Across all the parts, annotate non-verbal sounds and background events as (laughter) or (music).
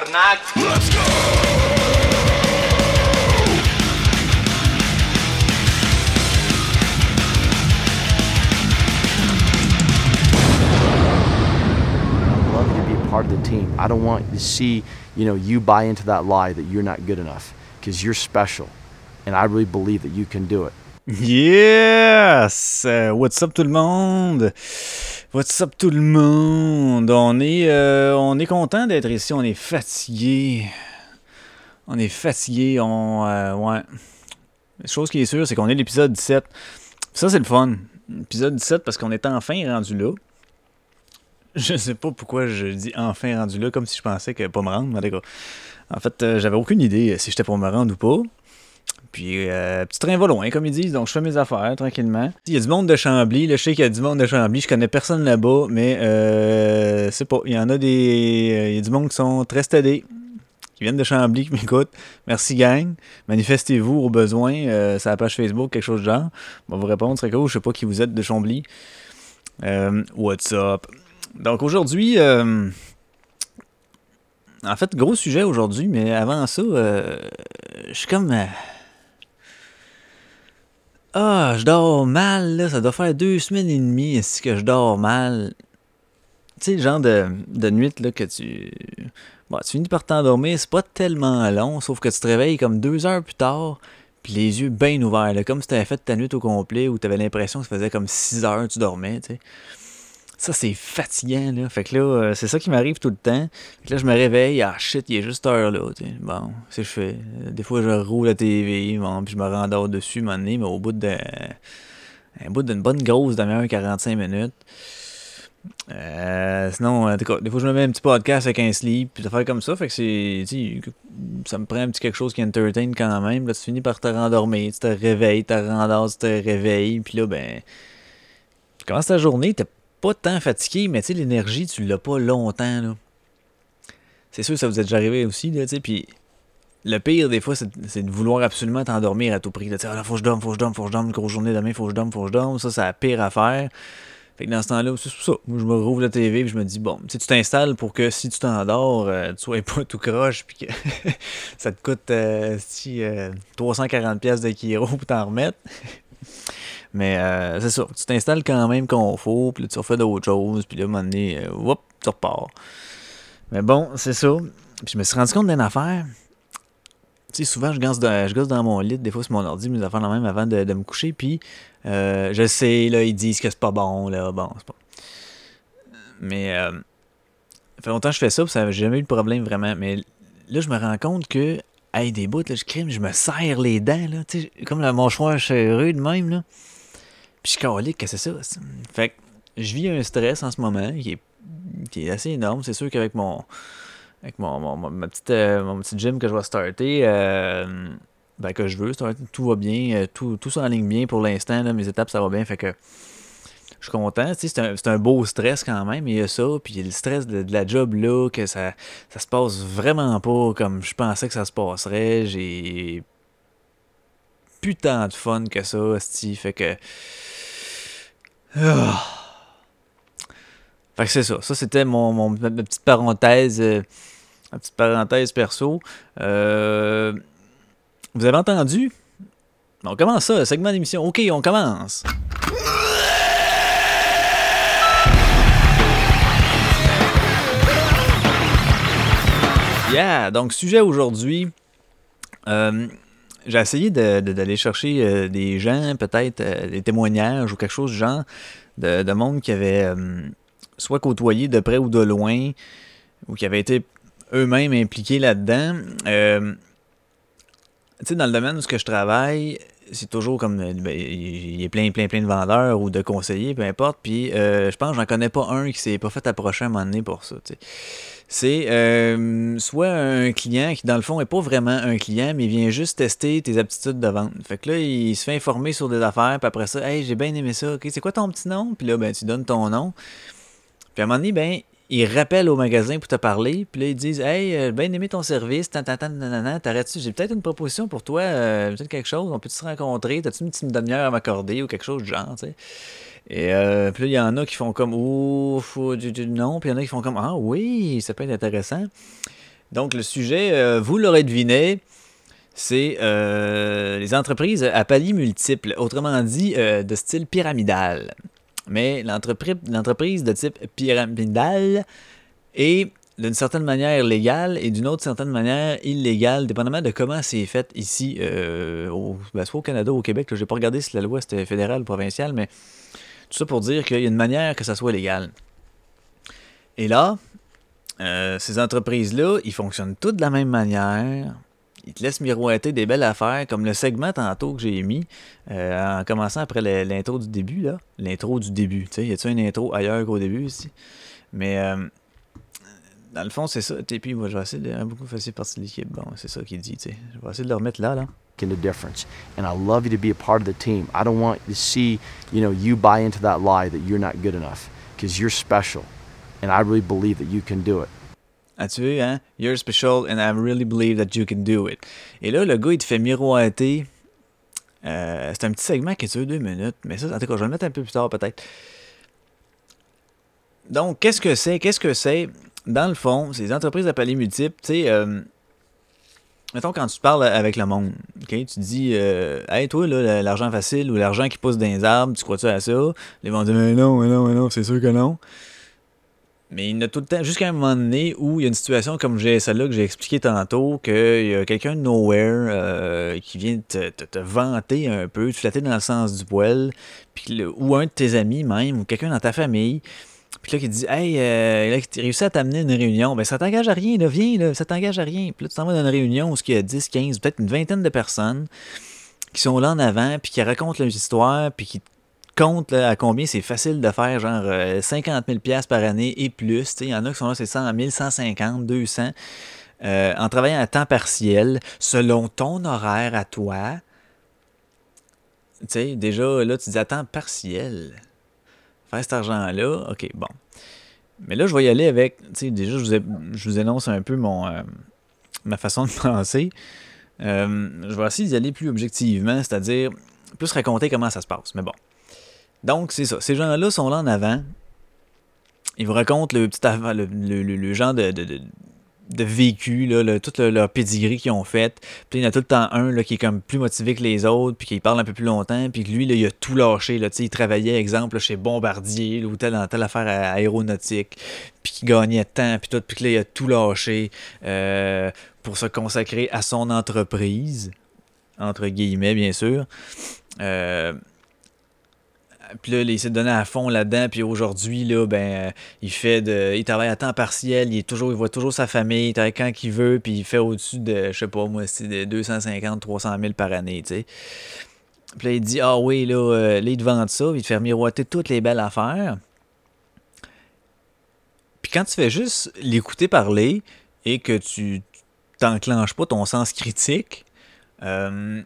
tabarnak. love you to be a part of the team. I don't want to see, you know, you buy into that lie that you're not good enough because you're special. And I really believe that you can do it. Yes! Euh, what's up tout le monde? What's up tout le monde? On est, euh, on est content d'être ici, on est fatigué. On est fatigué, on... euh, ouais. La chose qui est sûre, c'est qu'on est l'épisode 17. Ça, c'est le fun. L'épisode 17 parce qu'on est enfin rendu là. Je sais pas pourquoi je dis enfin rendu là, comme si je pensais que pas me rendre. mais. En fait, euh, j'avais aucune idée si j'étais pour me rendre ou pas. Puis, euh, petit train va loin, comme ils disent, donc je fais mes affaires tranquillement. Il y a du monde de Chambly, là, je sais qu'il y a du monde de Chambly, je connais personne là-bas, mais euh, c'est pas. Il y en a des. Il y a du monde qui sont très stédés, qui viennent de Chambly, qui m'écoutent. Merci, gang. Manifestez-vous au besoin, euh, sur la page Facebook, quelque chose de genre. On va vous répondre, très cool. Je sais pas qui vous êtes de Chambly. Euh, what's up? Donc aujourd'hui, euh, en fait, gros sujet aujourd'hui, mais avant ça, euh, je suis comme. Ah, je dors mal, là. Ça doit faire deux semaines et demie est-ce que je dors mal? Tu sais, le genre de, de nuit là, que tu. Bon, tu finis par t'endormir, c'est pas tellement long, sauf que tu te réveilles comme deux heures plus tard, puis les yeux bien ouverts, là, comme si t'avais fait ta nuit au complet, où t'avais l'impression que ça faisait comme six heures que tu dormais, tu sais. Ça, c'est fatigant, là. Fait que là, euh, c'est ça qui m'arrive tout le temps. Fait que là, je me réveille, ah shit, il est juste heure là, tu sais. Bon, c'est je fais. Euh, Des fois, je roule la TV, bon, puis je me rendors dessus, donné, mais au bout de. Un bout d'une bonne grosse demi-heure, 45 minutes. Euh, sinon, en tout cas, des fois, je me mets un petit podcast avec un sleep, puis des affaires comme ça. Fait que c'est. Ça me prend un petit quelque chose qui entertain quand même. Là, tu finis par te rendormir, tu te réveilles, tu te rendors, tu te réveilles, puis là, ben. Tu commences ta journée, t'es pas tant fatigué, mais tu l'énergie, tu l'as pas longtemps, là. C'est sûr ça vous est déjà arrivé aussi, là, tu sais, puis le pire, des fois, c'est de vouloir absolument t'endormir à tout prix. Tu ah, faut que je dorme, faut que je dorme, faut que je dorme, grosse journée demain, faut que je dorme, faut que je dorme. Ça, c'est la pire affaire. Fait que dans ce temps-là, c'est ça. Je me rouvre la TV et je me dis, bon, tu t'installes pour que si tu t'endors, euh, tu sois pas tout croche puis que (laughs) ça te coûte euh, si, euh, 340$ piastres de Kiro pour t'en remettre. Mais euh, c'est ça, tu t'installes quand même qu'on faut, puis là, tu refais d'autres choses, puis là, à un moment donné, euh, tu repars. Mais bon, c'est ça. Puis je me suis rendu compte d'une affaire. Tu sais, souvent, je gosse, dans, je dans mon lit, des fois, sur mon ordi, mes affaires la même avant de, de me coucher, puis euh, je sais, là, ils disent que c'est pas bon, là, bon, c'est pas... Mais, euh, ça fait longtemps que je fais ça, puis ça j'ai jamais eu de problème, vraiment. Mais là, je me rends compte que, hey, des bouts, là, je crime, je me serre les dents, là, tu sais, comme la mâchoire serrée de même, là. Puis je que c'est ça. Fait que je vis un stress en ce moment qui est, qui est assez énorme. C'est sûr qu'avec mon avec mon, mon, ma petite, euh, mon petit gym que je vais starter, euh, ben que je veux starter, tout va bien, euh, tout, tout s'enligne bien pour l'instant. Mes étapes, ça va bien. Fait que je suis content. C'est un, un beau stress quand même. Il y a ça. Puis il y a le stress de, la job là, que ça, ça se passe vraiment pas comme je pensais que ça se passerait. J'ai plus tant de fun que ça. Fait que. Ah. Fait que c'est ça. Ça, c'était mon, ma petite parenthèse. euh, ma petite parenthèse perso. Euh, vous avez entendu? On commence ça, segment d'émission. OK, on commence. Yeah! Donc, sujet aujourd'hui. Euh, j'ai essayé d'aller chercher euh, des gens, peut-être euh, des témoignages ou quelque chose du genre, de, de monde qui avait euh, soit côtoyé de près ou de loin, ou qui avait été eux-mêmes impliqués là-dedans. Tu sais, dans le domaine où je travaille, c'est toujours comme. euh, ben, Il y a plein, plein, plein de vendeurs ou de conseillers, peu importe. Puis euh, je pense que j'en connais pas un qui s'est pas fait approcher à un moment donné pour ça. C'est euh, soit un client qui, dans le fond, est pas vraiment un client, mais il vient juste tester tes aptitudes de vente. Fait que là, il se fait informer sur des affaires, puis après ça, hey, j'ai bien aimé ça, ok, c'est quoi ton petit nom? Puis là, ben, tu donnes ton nom. Puis à un moment donné, ben, ils rappellent au magasin pour te parler, puis là, ils disent Hey, euh, bien aimé ton service, t'arrêtes-tu? J'ai peut-être une proposition pour toi, euh, peut-être quelque chose, on peut se rencontrer, t'as-tu une petite demi-heure à m'accorder ou quelque chose du genre, tu sais? Et euh, puis là, il y en a qui font comme Ouf, ou du, du- non, puis il y en a qui font comme Ah oui, ça peut être intéressant. Donc, le sujet, vous l'aurez deviné, c'est les entreprises à paliers multiples, autrement dit, de style pyramidal. Mais l'entreprise de type pyramidal est d'une certaine manière légale et d'une autre certaine manière illégale, dépendamment de comment c'est fait ici, au, ben, soit au Canada ou au Québec. Je n'ai pas regardé si la loi c'était fédérale ou provinciale, mais tout ça pour dire qu'il y a une manière que ça soit légal. Et là, euh, ces entreprises-là, ils fonctionnent toutes de la même manière. Ils te laissent miroiter des belles affaires, comme le segment tantôt que j'ai mis, euh, en commençant après l'intro du début, là. L'intro du début, tu sais. Y a-tu une intro ailleurs qu'au début ici? Mais, euh, dans le fond, c'est ça. Et puis, moi, je vais essayer de... Beaucoup faire partie de l'équipe. Bon, c'est ça qu'il dit, tu sais. Je vais essayer de le remettre là, là. the difference. And I love you to be a part of the team. I don't want to see, you know, you buy into that lie that you're not good enough because you're special. and I really believe that you can do it. As-tu vu, hein? You're special and I really believe that you can do it. Et là, le gars, il te fait miroiter. Euh, c'est un petit segment qui dure deux minutes, mais ça, en tout cas, je vais le mettre un peu plus tard peut-être. Donc, qu'est-ce que c'est? Qu'est-ce que c'est? Dans le fond, c'est des entreprises à paliers multiples. Tu sais, euh, mettons quand tu parles avec le monde, ok, tu dis, euh, hey, toi, là, l'argent facile ou l'argent qui pousse dans les arbres, tu crois-tu à ça? Les vont dire, mais non, mais non, mais non, c'est sûr que non. Mais il y a tout le temps, jusqu'à un moment donné où il y a une situation comme celle-là que j'ai expliqué tantôt, qu'il y a quelqu'un de nowhere euh, qui vient te, te, vanter un peu, te flatter dans le sens du poil, puis ou un de tes amis même, ou quelqu'un dans ta famille, puis là qui te dit Hey, euh, là, tu réussi à t'amener une réunion, ben ça t'engage à rien, là, viens, là, ça t'engage à rien. Puis là, tu t'en dans une réunion où il y a 10, 15, peut-être une vingtaine de personnes qui sont là en avant, puis qui racontent leur histoire, puis qui compte à combien c'est facile de faire genre 50 000 par année et plus. Il y en a qui sont là, c'est 100 000, 150, 200. en travaillant à temps partiel, selon ton horaire à toi. Tu sais, déjà, là, tu dis à temps partiel. Faire cet argent-là, ok, bon. Mais là, je vais y aller avec, tu sais, déjà, je vous, je vous énonce un peu mon, euh, ma façon de (laughs) penser. Euh, je vais essayer d'y aller plus objectivement, c'est-à-dire plus raconter comment ça se passe. Mais bon. Donc, c'est ça. Ces gens-là sont là en avant. Ils vous racontent le petit le, le, le, genre de, de, de, de vécu, là, tout leur pedigree qu'ils ont fait. Puis il y en a tout le temps un là, qui est comme plus motivé que les autres, puis qui parle un peu plus longtemps, puis lui, là, il a tout lâché. Là, il travaillait, exemple, chez Bombardier, ou telle, dans telle affaire aéronautique, puis qui gagnait temps, puis tout, puis là, il a tout lâché euh, pour se consacrer à son entreprise, entre guillemets, bien sûr. Euh, puis là, il s'est donné à fond là-dedans. Puis aujourd'hui, là, ben, euh, il fait de. Il travaille à temps partiel. Il est toujours, il voit toujours sa famille. Il travaille quand il veut. Puis il fait au-dessus de, je sais pas moi, c'est de 250, 300 000 par année, tu sais. Puis là, il dit Ah oui, là, euh, là, il te vend ça. il te fait miroiter toutes les belles affaires. Puis quand tu fais juste l'écouter parler et que tu t'enclenches pas ton sens critique, euh,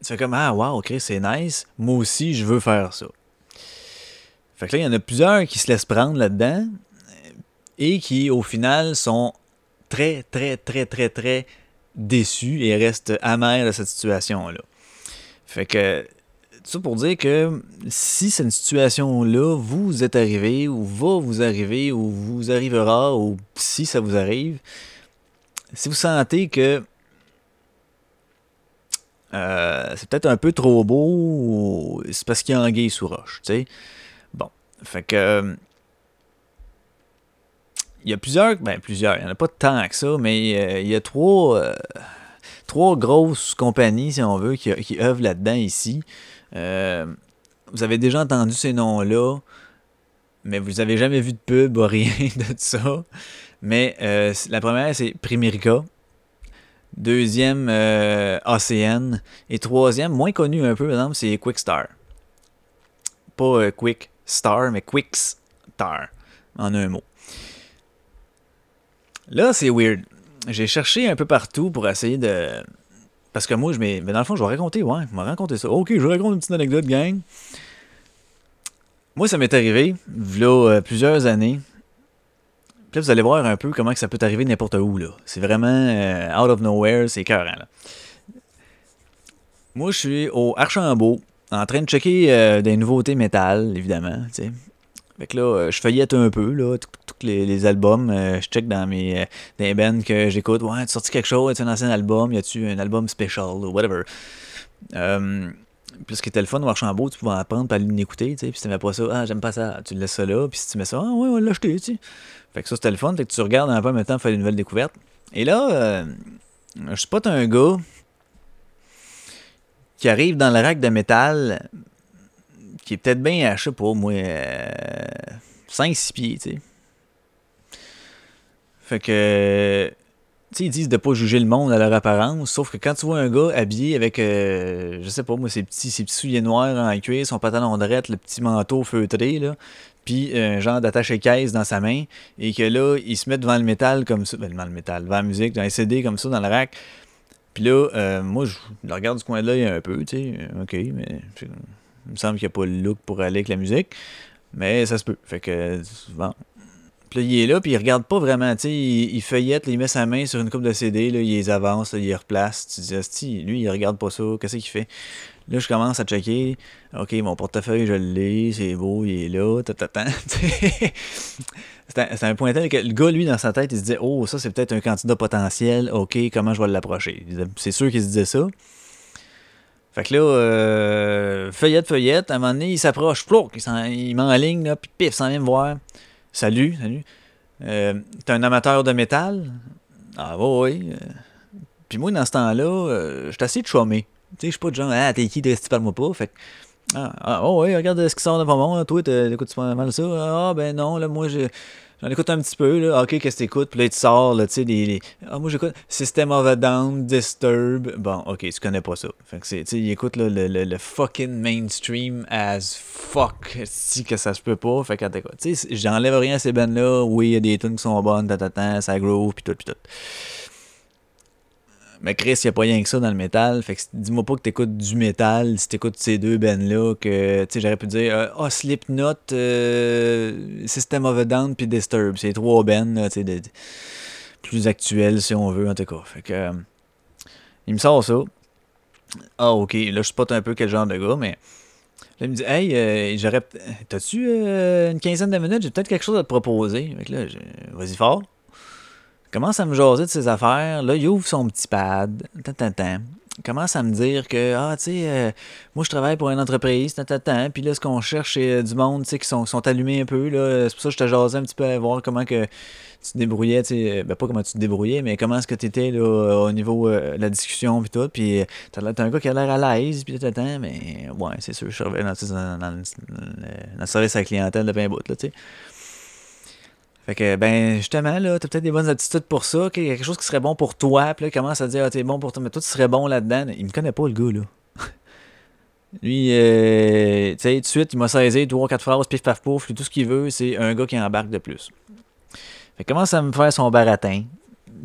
tu fais comme Ah, wow, ok, c'est nice. Moi aussi, je veux faire ça. Fait que là, il y en a plusieurs qui se laissent prendre là-dedans et qui, au final, sont très, très, très, très, très déçus et restent amers de cette situation-là. Fait que, ça pour dire que si cette situation-là vous est arrivée, ou va vous arriver, ou vous arrivera, ou si ça vous arrive, si vous sentez que euh, c'est peut-être un peu trop beau, c'est parce qu'il y a un gay sous roche, tu sais. Bon, fait que. Euh, il y a plusieurs, ben plusieurs, il n'y en a pas tant que ça, mais euh, il y a trois, trois grosses compagnies, si on veut, qui, qui œuvrent là-dedans ici. vous avez déjà entendu ces noms-là, mais vous n'avez jamais vu de pub, rien (laughs) de ça. Mais la première, c'est Primerica. Deuxième, euh, ACN. Et troisième, moins connu un peu, par exemple, c'est Quickstar. Pas euh, Quick Star, mais Quickstar, en un mot. Là, c'est weird. J'ai cherché un peu partout pour essayer de. Parce que moi, je Mais dans le fond, je vais raconter, ouais, je vais raconter ça. Ok, je vais raconter une petite anecdote, gang. Moi, ça m'est arrivé, y a plusieurs années. Puis là, vous allez voir un peu comment que ça peut arriver n'importe où. là. C'est vraiment euh, out of nowhere, c'est écœurant. Là. Moi, je suis au Archambault, en train de checker euh, des nouveautés métal, évidemment. sais. Fait que là, euh, je feuillette un peu, là, tous les, albums. Je check dans mes dans bands que j'écoute. Ouais, tu sorti quelque chose? As-tu un ancien album? Y a-tu un album special? Ou whatever? Euh, puis ce qui était le fun au Archambault, tu pouvais apprendre par aller l'écouter, tu sais. Puis si t'aimais pas ça, ah, j'aime pas ça, tu laisses ça là. Puis si tu mets ça, ah, ouais, on va l'acheter, tu sais. Fait que ça, c'était le fun. Fait que tu regardes un peu en même temps, faire une nouvelle découverte. Et là, euh, je spot un gars qui arrive dans le rack de métal qui est peut-être bien à, je sais pas, moi, 5-6 pieds, tu sais. Fait que, tu sais, ils disent de pas juger le monde à leur apparence, sauf que quand tu vois un gars habillé avec, euh, je sais pas, moi, ses petits, ses petits souliers noirs en cuir, son pantalon de le petit manteau feutré, là, puis un genre d'attaché caisse dans sa main, et que là, il se met devant le métal comme ça, ben, devant le métal, devant la musique, dans les CD comme ça, dans le rack. Puis là, euh, moi, je le regarde du coin de l'œil un peu, tu sais, ok, mais il me semble qu'il n'y a pas le look pour aller avec la musique. Mais ça se peut. Fait que, bon. Puis là, il est là, puis il regarde pas vraiment. Tu sais, il, feuillette, il met sa main sur une coupe de CD, là, il les avance, il les replace. Tu te dis, lui, il regarde pas ça. Qu'est-ce qu'il fait? Là, je commence à checker. OK, mon portefeuille, je l'ai, c'est beau, il est là. (laughs) C'est un, point tel que le gars, lui, dans sa tête, il se disait Oh, ça, c'est peut-être un candidat potentiel. OK, comment je vais l'approcher? C'est sûr qu'il se disait ça. Fait que là, euh, feuillette, feuillette, à un moment donné, il s'approche, il, il m'enligne, là, puis pif, s'en vient me voir. Salut, salut. Euh, T'es un amateur de métal? Ah, oui, euh. Puis moi, dans ce temps-là, euh, je suis assez chômé. Tu sais, je suis pas de genre, ah, t'es qui, tu parles-moi pas. Fait que, ah, ah, oh, oui, regarde ce qui sort de mon monde. Toi, t'écoutes pas mal ça? Ah, ben non, là, moi, je. J'en écoute un petit peu, là. Ok, qu'est-ce que t'écoutes? Puis là, tu sors, là, tu sais, les, Ah, moi, j'écoute System of a Down, Disturb. Bon, ok, tu connais pas ça. Fait que c'est, tu sais, il écoute, là, le, le, fucking mainstream as fuck. Si que ça se peut pas. Fait que, tu sais, j'enlève rien à ces bands-là. Oui, il y a des tunes qui sont bonnes, ta, ça groove, pis tout, pis tout. Mais Chris, il a pas rien que ça dans le métal. Fait que dis-moi pas que t'écoutes du métal si t'écoutes ces deux bennes-là. Que, tu sais, j'aurais pu dire, ah, oh, Slipknot, euh, System of a Down, puis Disturb. C'est trois sais, plus actuels, si on veut, en tout cas. Fait que, euh, il me sort ça. Ah, ok, là, je pas un peu quel genre de gars, mais. Là, il me dit, hey, euh, j'aurais. T'as-tu une quinzaine de minutes? J'ai peut-être quelque chose à te proposer. Fait que là, vas-y fort commence à me jaser de ses affaires? Là, il ouvre son petit pad. Il commence à me dire que, ah, tu sais, euh, moi, je travaille pour une entreprise. Puis là, ce qu'on cherche, c'est euh, du monde, tu sais, qui sont, sont allumés un peu. C'est pour ça que je te jasais un petit peu à voir comment que tu te débrouillais, tu sais, ben pas comment tu te débrouillais, mais comment est-ce que tu étais là, au niveau de euh, la discussion puis tout, puis t'as, un gars qui a l'air à l'aise, puis t'attends, mais ouais, c'est sûr, je travaille dans, dans, dans, le service à la clientèle de pain bout, là, tu sais. Fait que, ben, justement, là, t'as peut-être des bonnes attitudes pour ça, qu'il y a quelque chose qui serait bon pour toi, puis là, il commence à dire, ah, t'es bon pour toi, mais toi, tu serais bon là-dedans. Il me connaît pas, le gars, là. (laughs) Lui, euh, tu sais, tout de suite, il m'a saisi trois, quatre phrases, pif, paf, pouf, tout ce qu'il veut, c'est un gars qui embarque de plus. Fait que commence à me faire son baratin.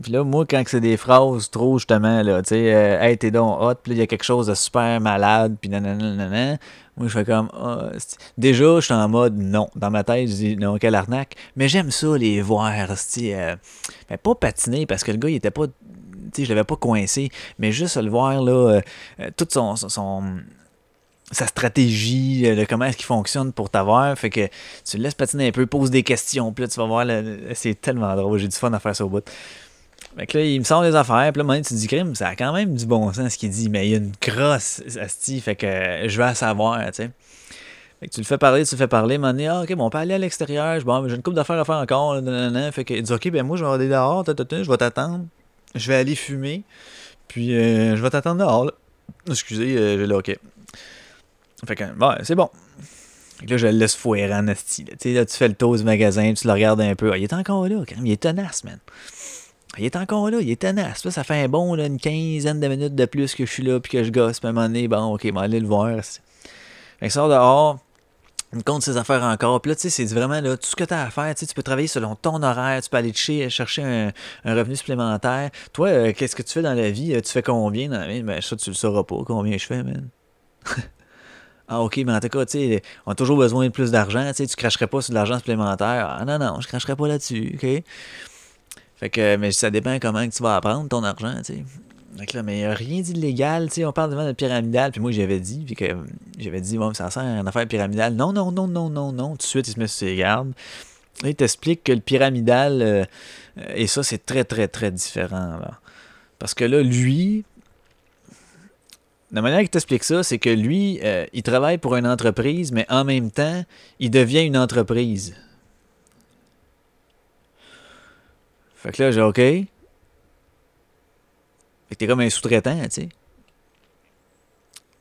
Puis là, moi, quand c'est des phrases trop, justement, là, tu sais, euh, hey, t'es donc hot, puis il y a quelque chose de super malade, puis nanana, moi, je fais comme, ah, déjà, je suis en mode non. Dans ma tête, je dis, non, quelle arnaque. Mais j'aime ça, les voir, euh, mais pas patiner, parce que le gars, il était pas, tu sais, je l'avais pas coincé, mais juste le voir, là, euh, euh, toute son, son, sa stratégie, de comment est-ce qu'il fonctionne pour t'avoir. Fait que tu le laisses patiner un peu, pose des questions, puis là, tu vas voir, c'est tellement drôle. J'ai du fun à faire ça au bout. Fait que là, il me sort des affaires, puis là, moment, tu dis, crime, ça a quand même du bon sens ce qu'il dit, mais il y a une crosse, asti, fait que je vais à savoir, tu sais. Fait que tu le fais parler, tu le fais parler, m'a dit, ah, ok, bon, on peut aller à l'extérieur, bon, j'ai une coupe d'affaires à faire encore, fait que, il dit, ok, ben moi, je vais aller dehors, je vais t'attendre, je vais aller fumer, puis euh, je vais t'attendre dehors, là. Excusez, euh, j'ai là, ok. Fait que, bon, c'est bon. Que là, je le laisse foirer en asti, tu sais, là, tu fais le tour du magasin, tu le regardes un peu, ah, il est encore là, quand même, il est tenace, man. Il est encore là, il est tenace. ça fait un bon une quinzaine de minutes de plus que je suis là puis que je gosse. Puis à un moment donné, bon, ok, va aller le voir. Fait que sort dehors, il me compte ses affaires encore. Puis là, tu sais, c'est vraiment là, tout ce que tu as à faire. Tu peux travailler selon ton horaire, tu peux aller chercher un, revenu supplémentaire. Toi, euh, qu'est-ce que tu fais dans la vie? Tu fais combien dans la vie? Ben, ça, tu le sauras pas, combien je fais, man. (laughs) ah, ok, mais en tout cas, tu sais, on a toujours besoin de plus d'argent. Tu tu cracherais pas sur de l'argent supplémentaire. Ah, non, non, je cracherais pas là-dessus, ok? Fait que, mais ça dépend comment tu vas apprendre ton argent, tu. Donc là, mais il a rien d'illégal, tu sais, on parle devant de pyramidal, puis moi j'avais dit, puis que j'avais dit, bon, ça sert à une affaire pyramidale. Non, non, non, non, non, non. Tout de suite, il se met sur ses gardes. Là, il t'explique que le pyramidal, euh, et ça, c'est très, très, très différent. Là. Parce que là, lui, la manière qu'il t'explique ça, c'est que lui, euh, il travaille pour une entreprise, mais en même temps, il devient une entreprise. Fait que là, j'ai OK. Fait que t'es comme un sous-traitant, tu sais.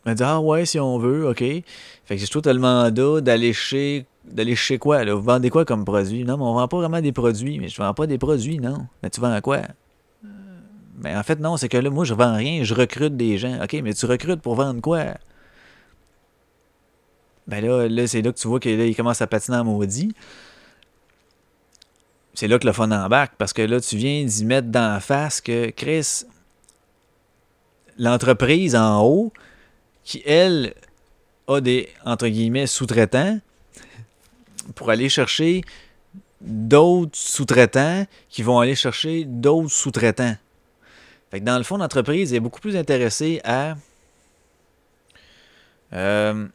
M'a dit Ah ouais, si on veut, OK. Fait que j'ai tout le mandat d'aller chez. D'aller chez quoi, là? Vous vendez quoi comme produit? Non, mais on vend pas vraiment des produits. Mais je vends pas des produits, non. Mais tu vends quoi? Mais en fait, non, c'est que là, moi, je vends rien, je recrute des gens. OK, mais tu recrutes pour vendre quoi? Ben là, là c'est là que tu vois qu'il commence à patiner en maudit. C'est là que le fun embarque, parce que là, tu viens d'y mettre dans la face que Chris, l'entreprise en haut, qui, elle, a des, entre guillemets, sous-traitants, pour aller chercher d'autres sous-traitants qui vont aller chercher d'autres sous-traitants. Fait que dans le fond, l'entreprise est beaucoup plus intéressée à, euh,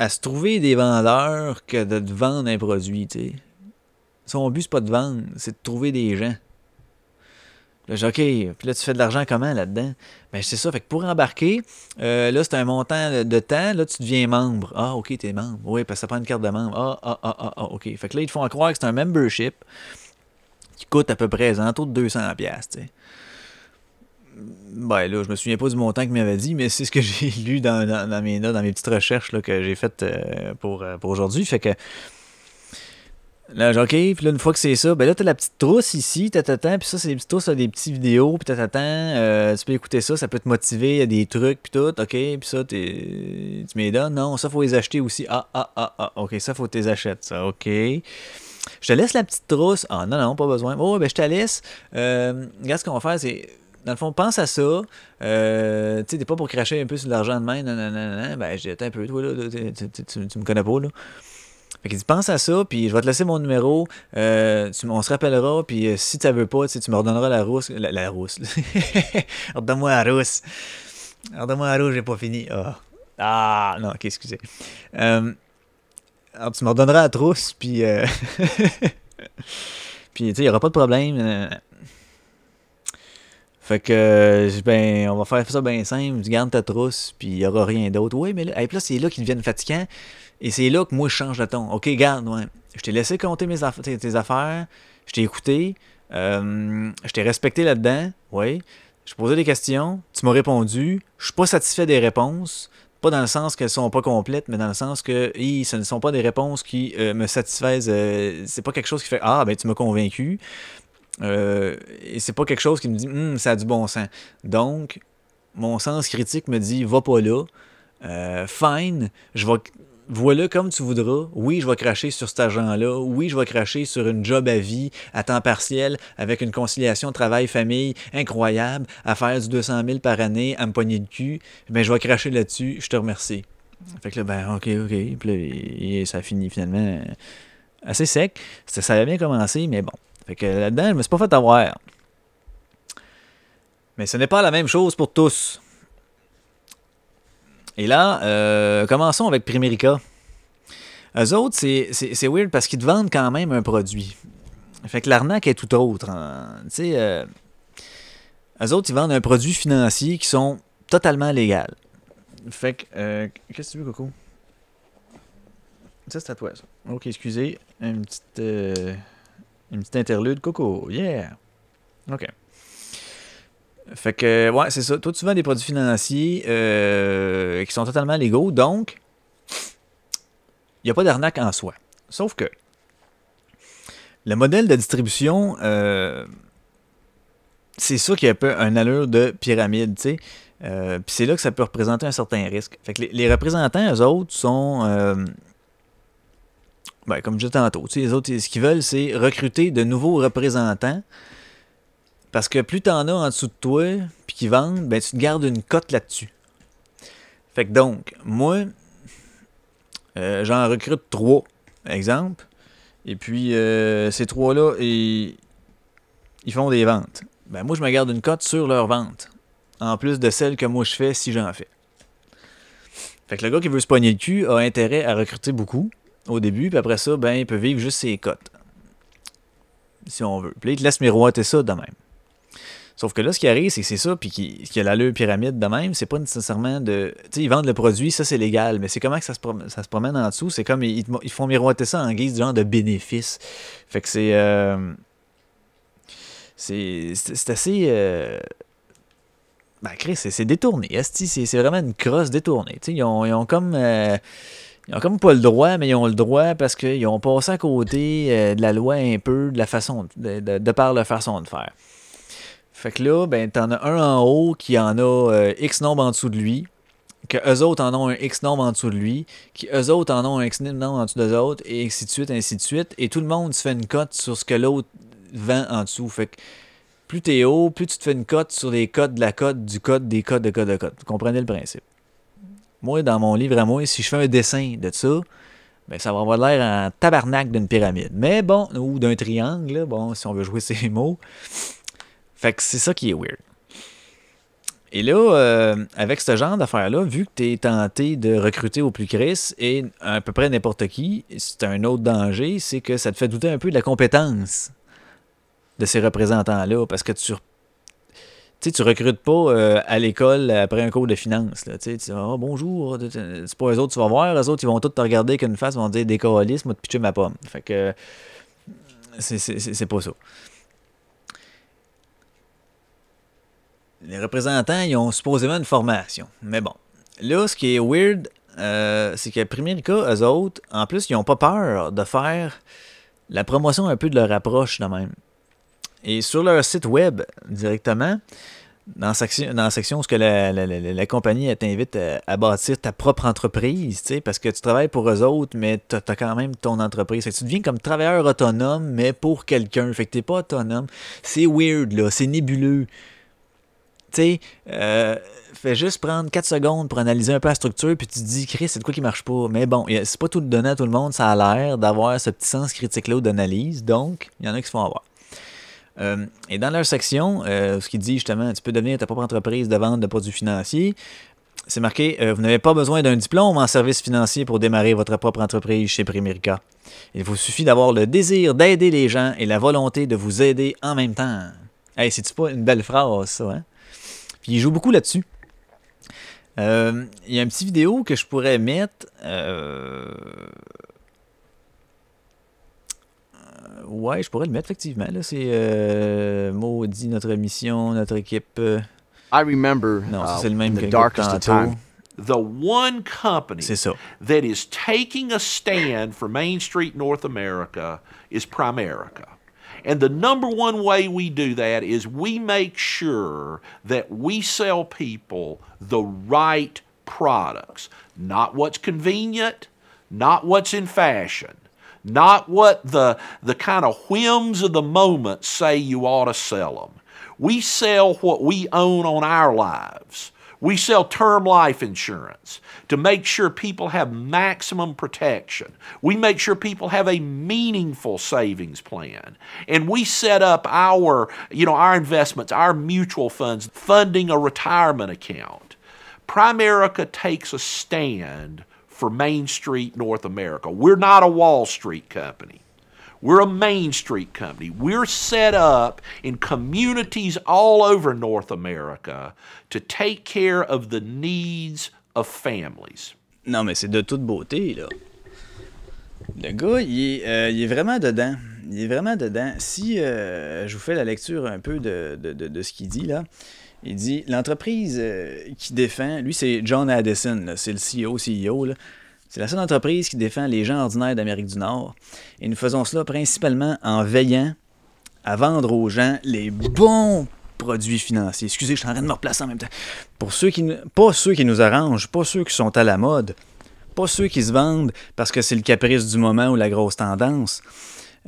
se trouver des vendeurs que de vendre un produit. Son but, c'est pas de vendre, c'est de trouver des gens. Là, j'ai OK, puis là, tu fais de l'argent comment là-dedans? Ben, c'est ça. Fait que pour embarquer, euh, là, c'est un montant de temps. Là, tu deviens membre. Ah, OK, t'es membre. Oui, parce que ça prend une carte de membre. Ah, ah, ah, ah, ah OK. Fait que là, ils te font croire que c'est un membership qui coûte à peu près taux de 200$. Tu sais. Ben là, je me souviens pas du montant qu'il m'avait dit, mais c'est ce que (laughs) j'ai lu dans, dans, mes dans mes petites recherches là, que j'ai faites euh, pour, euh, pour aujourd'hui. Fait que Là, OK, puis là, une fois que c'est ça, ben là, t'as la petite trousse ici, t'attends, puis ça, c'est des petites trousses, des petites vidéos, puis t'attends, euh, tu peux écouter ça, ça peut te motiver, il y a des trucs, puis tout, OK, puis ça, tu m'y donnes, non, ça, faut les acheter aussi, ah, ah, ah, ah, OK, ça, faut que tu les achètes, ça, OK. Je te laisse la petite trousse. Ah non, non, pas besoin. Oh, ben je te laisse. Euh, regarde ce qu'on va faire, c'est. Dans le fond, pense à ça. Euh, tu sais, t'es pas pour cracher un peu sur l'argent de main. Non, non, non, non. Ben, j'ai un peu, toi, là. Tu, me connais pas, là. Fait qu'il dit, pense à ça, puis je vais te laisser mon numéro. Euh, tu, on se rappellera, puis euh, si tu veux pas, tu me redonneras la rousse. La, rousse. (laughs) Redonne-moi la rousse. Redonne-moi la rousse, j'ai pas fini. Ah, ah non, ok, excusez. Euh, alors, tu me redonneras la trousse, puis. Euh, (laughs) puis, tu sais, il n'y aura pas de problème. Fait que, ben, on va faire ça bien simple. Tu gardes ta trousse, puis il n'y aura rien d'autre. Oui, mais là, là c'est là qu'ils deviennent fatigants. Et c'est là que moi, je change de ton. OK, garde, ouais. Je t'ai laissé compter mes tes, affaires. Je t'ai écouté. Euh, je t'ai respecté là-dedans. Oui. Je posais des questions. Tu m'as répondu. Je suis pas satisfait des réponses. Pas dans le sens qu'elles sont pas complètes, mais dans le sens que ce ne sont pas des réponses qui euh, me satisfaisent. Euh, c'est pas quelque chose qui fait Ah, ben tu m'as convaincu. Euh, et c'est pas quelque chose qui me dit hum, ça a du bon sens. Donc, mon sens critique me dit va pas là. fine, je vais voilà comme tu voudras. Oui, je vais cracher sur cet agent-là. Oui, je vais cracher sur une job à vie, à temps partiel, avec une conciliation travail-famille incroyable, à faire du 200 000 par année, à me pogner de cul. Ben, je vais cracher là-dessus. Je te remercie. Fait que là, ben, ok, ok. Puis là, ça finit finalement assez sec. Ça avait bien commencé, mais bon. Fait que là-dedans, je me suis pas fait avoir. Mais ce n'est pas la même chose pour tous. Et là, euh, commençons avec Primerica. Eux autres, c'est weird parce qu'ils te vendent quand même un produit. Fait que l'arnaque est tout autre. Hein. Tu sais, euh, eux autres, ils vendent un produit financier qui sont totalement légales. Fait que, euh, qu'est-ce que tu veux, Coco? Ça, c'est à toi, ça. Ok, excusez. Une petite, une petite interlude. Coco, yeah! Ok. Fait que, ouais, c'est ça. Toi, tu vends des produits financiers euh, qui sont totalement légaux, donc, il n'y a pas d'arnaque en soi. Sauf que, le modèle de distribution, euh, c'est ça qui a un peu un allure de pyramide, tu sais. Euh, puis c'est là que ça peut représenter un certain risque. Fait que les, représentants, eux autres, sont. ben, comme je disais tantôt, les autres, ce qu'ils veulent, c'est recruter de nouveaux représentants parce que plus t'en as en dessous de toi, puis qu'ils vendent, ben tu te gardes une cote là-dessus. Fait que donc, moi, euh, j'en recrute trois, exemple. Et puis, euh, ces trois-là, ils, font des ventes. ben moi, je me garde une cote sur leur vente, en plus de celle que moi je fais si j'en fais. Fait que le gars qui veut se pogner le cul a intérêt à recruter beaucoup au début, puis après ça, ben, il peut vivre juste ses cotes. Si on veut. Puis il te laisse miroiter ça de même. Sauf que là, ce qui arrive, c'est que c'est ça, puis qu'il y a l'allure pyramide de même, c'est pas nécessairement de. Tu sais, ils vendent le produit, ça c'est légal, mais c'est comment que ça se, promène, ça se promène en dessous, c'est comme ils, ils, font miroiter ça en guise de genre de bénéfice. Fait que c'est. Euh, c'est assez. Euh, ben, Chris, c'est détourné. C'est vraiment une crosse détournée. Tu sais, ils ont, ils ont comme. Euh, ils ont comme pas le droit, mais ils ont le droit parce qu'ils ont passé à côté de la loi un peu, de la façon, de, de, de par leur façon de faire. Fait que là, ben, t'en as un en haut qui en a euh, X nombre en dessous de lui, que eux autres en ont un X nombre en dessous de lui, qui eux autres en ont un X nombre en dessous d'eux autres, et ainsi de suite, ainsi de suite. Et tout le monde se fait une cote sur ce que l'autre vend en dessous. Fait que plus t'es haut, plus tu te fais une cote sur les codes de la cote, du code, des codes, de code, de code. Vous comprenez le principe? Moi, dans mon livre à moi, si je fais un dessin de ça, ben, ça va avoir l'air en tabarnak d'une pyramide. Mais bon, ou d'un triangle, bon, si on veut jouer (laughs) ces mots. Fait que c'est ça qui est weird. Et là, euh, avec ce genre d'affaires-là, vu que tu es tenté de recruter au plus Chris et à peu près n'importe qui, c'est un autre danger, c'est que ça te fait douter un peu de la compétence de ces représentants-là. Parce que tu tu tu recrutes pas euh, à l'école après un cours de finance. Là, tu dis oh, bonjour, c'est pas eux autres, tu vas voir, eux autres, ils vont tous te regarder qu'une face, ils vont dire décoalisme, moi, te pitcher ma pomme. Fait que c'est pas ça. Les représentants, ils ont supposément une formation. Mais bon, là, ce qui est weird, euh, c'est que Primerica, eux autres, en plus, ils n'ont pas peur de faire la promotion un peu de leur approche de même. Et sur leur site web, directement, dans la section, dans la section où que la, la, compagnie t'invite à, bâtir ta propre entreprise, parce que tu travailles pour eux autres, mais tu as, quand même ton entreprise. tu deviens comme travailleur autonome, mais pour quelqu'un. Fait que t'es pas autonome. C'est weird, là. C'est nébuleux tu euh, fais juste prendre 4 secondes pour analyser un peu la structure, puis tu te dis, Chris, c'est de quoi qui marche pas? Mais bon, c'est pas tout donné à tout le monde, ça a l'air d'avoir ce petit sens critique-là d'analyse, donc il y en a qui se font avoir. Euh, et dans leur section, euh, ce qui dit justement, tu peux devenir ta propre entreprise de vente de produits financiers, c'est marqué Vous n'avez pas besoin d'un diplôme en service financier pour démarrer votre propre entreprise chez Primerica. Il vous suffit d'avoir le désir d'aider les gens et la volonté de vous aider en même temps. Hey, c'est-tu pas une belle phrase, ça, hein? Puis il joue beaucoup là-dessus. Euh, il y a une petite vidéo que je pourrais mettre. Euh, euh... Ouais, je pourrais le mettre effectivement. Là, c'est euh, maudit notre mission, notre équipe. Euh. I remember. Non, uh, c'est le même the darkest of time. The one company that is taking a stand for Main Street North America is Primerica. And the number one way we do that is we make sure that we sell people the right products, not what's convenient, not what's in fashion, not what the, the kind of whims of the moment say you ought to sell them. We sell what we own on our lives. We sell term life insurance to make sure people have maximum protection. We make sure people have a meaningful savings plan. And we set up our, you know, our investments, our mutual funds, funding a retirement account. Primerica takes a stand for Main Street North America. We're not a Wall Street company. We're a Main Street company. We're set up in communities all over North America to take care of the needs of families. Non, mais c'est de toute beauté, là. Le gars, il est, euh, il est, vraiment dedans. Il est vraiment dedans. Si euh, je vous fais la lecture un peu de, ce qu'il dit, là, il dit L'entreprise euh, qui défend, lui, c'est John Addison, c'est le CEO, CEO, là. C'est la seule entreprise qui défend les gens ordinaires d'Amérique du Nord. Et nous faisons cela principalement en veillant à vendre aux gens les bons produits financiers. Excusez, je suis en train de me replacer en même temps. Pour ceux qui, pas ceux qui nous arrangent, pas ceux qui sont à la mode, pas ceux qui se vendent parce que c'est le caprice du moment ou la grosse tendance.